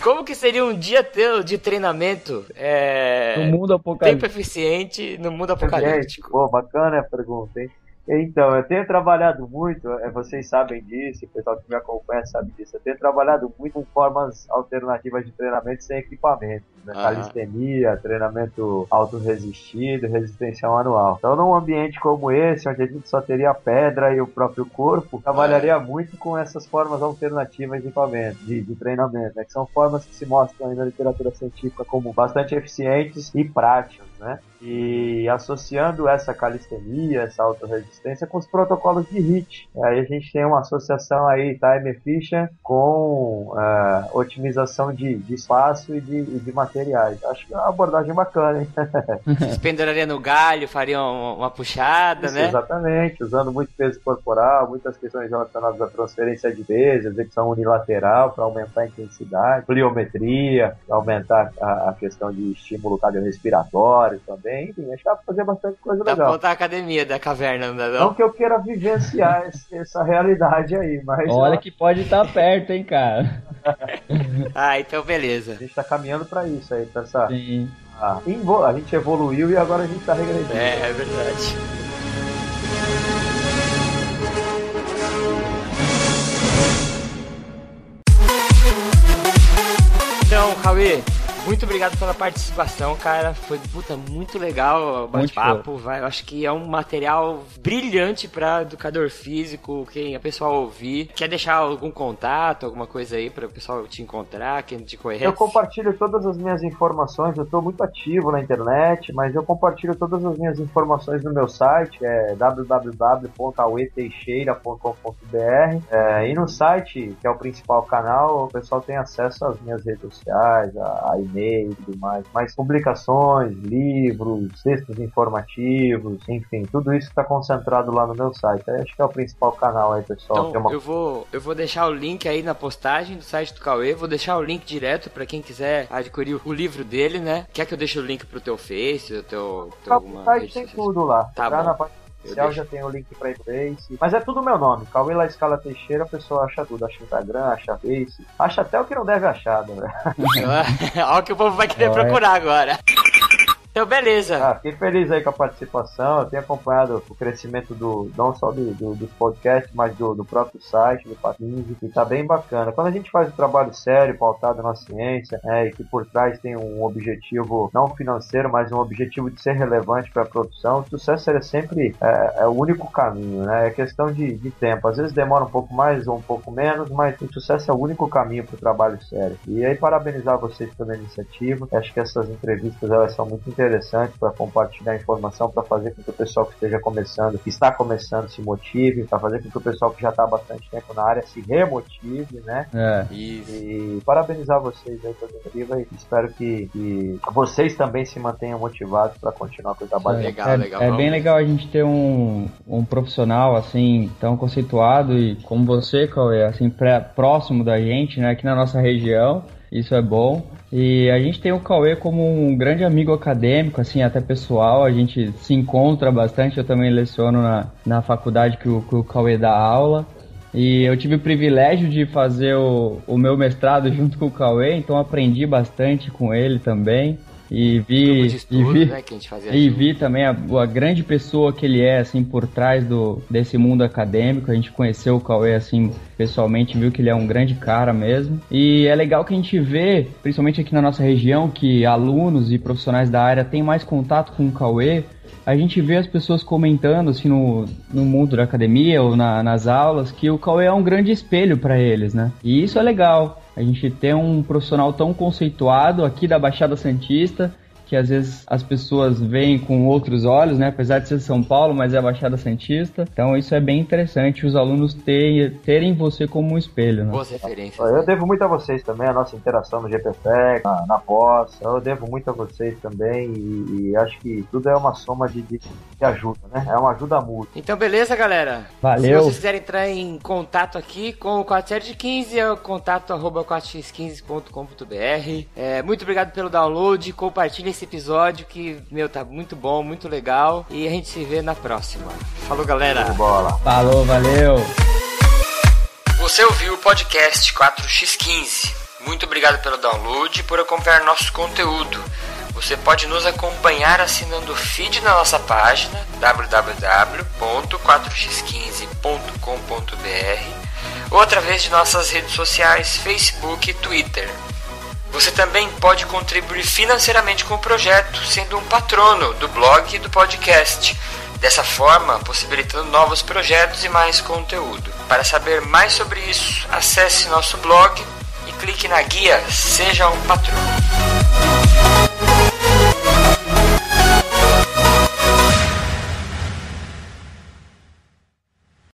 Como que seria um dia teu de treinamento é, No mundo tempo eficiente no mundo apocalíptico? pô, bacana a pergunta, hein? Então, eu tenho trabalhado muito, é, vocês sabem disso, o pessoal que me acompanha sabe disso. Eu tenho trabalhado muito com formas alternativas de treinamento sem equipamento. Né? Aham. Calistenia, treinamento autorresistido, resistência manual. Então, num ambiente como esse, onde a gente só teria a pedra e o próprio corpo, trabalharia muito com essas formas alternativas de equipamento, de, de treinamento, né? que são formas que se mostram aí na literatura científica como bastante eficientes e práticas. Né? E associando essa calistenia, essa autorresistência com os protocolos de HIT. Aí a gente tem uma associação aí, time efficient, com eh, otimização de, de espaço e de, e de materiais. Acho que é uma abordagem bacana, hein? Se penduraria no galho, faria uma, uma puxada, Isso, né? Exatamente, usando muito peso corporal, muitas questões relacionadas à transferência de peso, execução unilateral para aumentar a intensidade, pliometria, aumentar a, a questão de estímulo cardiorrespiratório também. Enfim, acho que dá pra fazer bastante coisa Dá legal. montar a academia da caverna, não dá Não não? que eu queira vivenciar esse- essa realidade aí, mas Olha ó, que pode estar perto, hein, cara. Ah, então beleza. a gente tá caminhando para isso aí, pra essa, Sim. a, invo- a gente evoluiu e agora a gente tá regredindo. É, é verdade. Então, Cauê, muito obrigado pela participação, cara. Foi puta muito legal o bate-papo. vai. Eu acho que é um material brilhante para educador físico, quem a pessoa ouvir. Quer deixar algum contato, alguma coisa aí para o pessoal te encontrar, quem te conhece? Eu compartilho todas as minhas informações, eu estou muito ativo na internet, mas eu compartilho todas as minhas informações no meu site, que é www.aueteixeira.com.br é, e no site, que é o principal canal, o pessoal tem acesso às minhas redes sociais, a, a e-mail e tudo mais, mais publicações, livros, textos informativos, enfim, tudo isso está concentrado lá no meu site. Acho que é o principal canal aí, pessoal. Então, uma eu vou, eu vou deixar o link aí na postagem do site do Cauê, vou deixar o link direto pra quem quiser adquirir o livro dele, né? Quer que eu deixe o link pro teu Face, o teu, teu O alguma tem tudo lá. Tá Lá bom. Oficial já tem o link pra Face. Mas é tudo meu nome. Cauê La Escala Teixeira, a pessoa acha tudo. Acha Instagram, acha Face. Acha até o que não deve achar, né? Olha o que o povo vai querer Olha. procurar agora. Então, beleza. Ah, fiquei feliz aí com a participação. Eu tenho acompanhado o crescimento do não só do, do, dos podcasts, mas do, do próprio site, do Patins, e tá bem bacana. Quando a gente faz um trabalho sério, pautado na ciência, né, e que por trás tem um objetivo não financeiro, mas um objetivo de ser relevante para a produção, o sucesso é sempre é, é o único caminho, né? É questão de, de tempo. Às vezes demora um pouco mais ou um pouco menos, mas o sucesso é o único caminho para o trabalho sério. E aí parabenizar vocês pela iniciativa. Acho que essas entrevistas elas são muito interessantes para compartilhar informação, para fazer com que o pessoal que esteja começando, que está começando, se motive, para fazer com que o pessoal que já está há bastante tempo na área se remotive, né? É. Isso. E parabenizar vocês aí pela iniciativa e espero que, que vocês também se mantenham motivados para continuar com o trabalho. Legal, é, legal, É bem legal a gente ter um, um profissional assim tão conceituado e como você, Cauê, assim pré- próximo da gente, né, aqui na nossa região. Isso é bom. E a gente tem o Cauê como um grande amigo acadêmico, assim, até pessoal. A gente se encontra bastante. Eu também leciono na, na faculdade que o, que o Cauê dá aula. E eu tive o privilégio de fazer o, o meu mestrado junto com o Cauê, então aprendi bastante com ele também. E vi, de e estudo, vi, né, e vi também a, a grande pessoa que ele é, assim, por trás do, desse mundo acadêmico. A gente conheceu o Cauê, assim, pessoalmente, viu que ele é um grande cara mesmo. E é legal que a gente vê, principalmente aqui na nossa região, que alunos e profissionais da área têm mais contato com o Cauê. A gente vê as pessoas comentando, assim, no, no mundo da academia ou na- nas aulas, que o Cauê é um grande espelho para eles, né? E isso é legal. A gente ter um profissional tão conceituado aqui da Baixada Santista que às vezes as pessoas veem com outros olhos, né? Apesar de ser São Paulo, mas é a Baixada Santista. Então isso é bem interessante, os alunos terem, terem você como um espelho, né? Boas referências. Eu devo muito a vocês também, a nossa interação no GPTEC, na, na pós. Eu devo muito a vocês também e, e acho que tudo é uma soma de, de, de ajuda, né? É uma ajuda mútua. Então, beleza, galera? Valeu. Se vocês quiserem entrar em contato aqui com o 4 de 15, é o contato arroba 4x15.com.br. É, muito obrigado pelo download, compartilhe esse episódio que, meu, tá muito bom, muito legal. E a gente se vê na próxima. Falou, galera! Bola. Falou, valeu! Você ouviu o podcast 4x15. Muito obrigado pelo download e por acompanhar nosso conteúdo. Você pode nos acompanhar assinando o feed na nossa página www.4x15.com.br ou através de nossas redes sociais Facebook e Twitter. Você também pode contribuir financeiramente com o projeto, sendo um patrono do blog e do podcast. Dessa forma, possibilitando novos projetos e mais conteúdo. Para saber mais sobre isso, acesse nosso blog e clique na guia Seja um Patrono.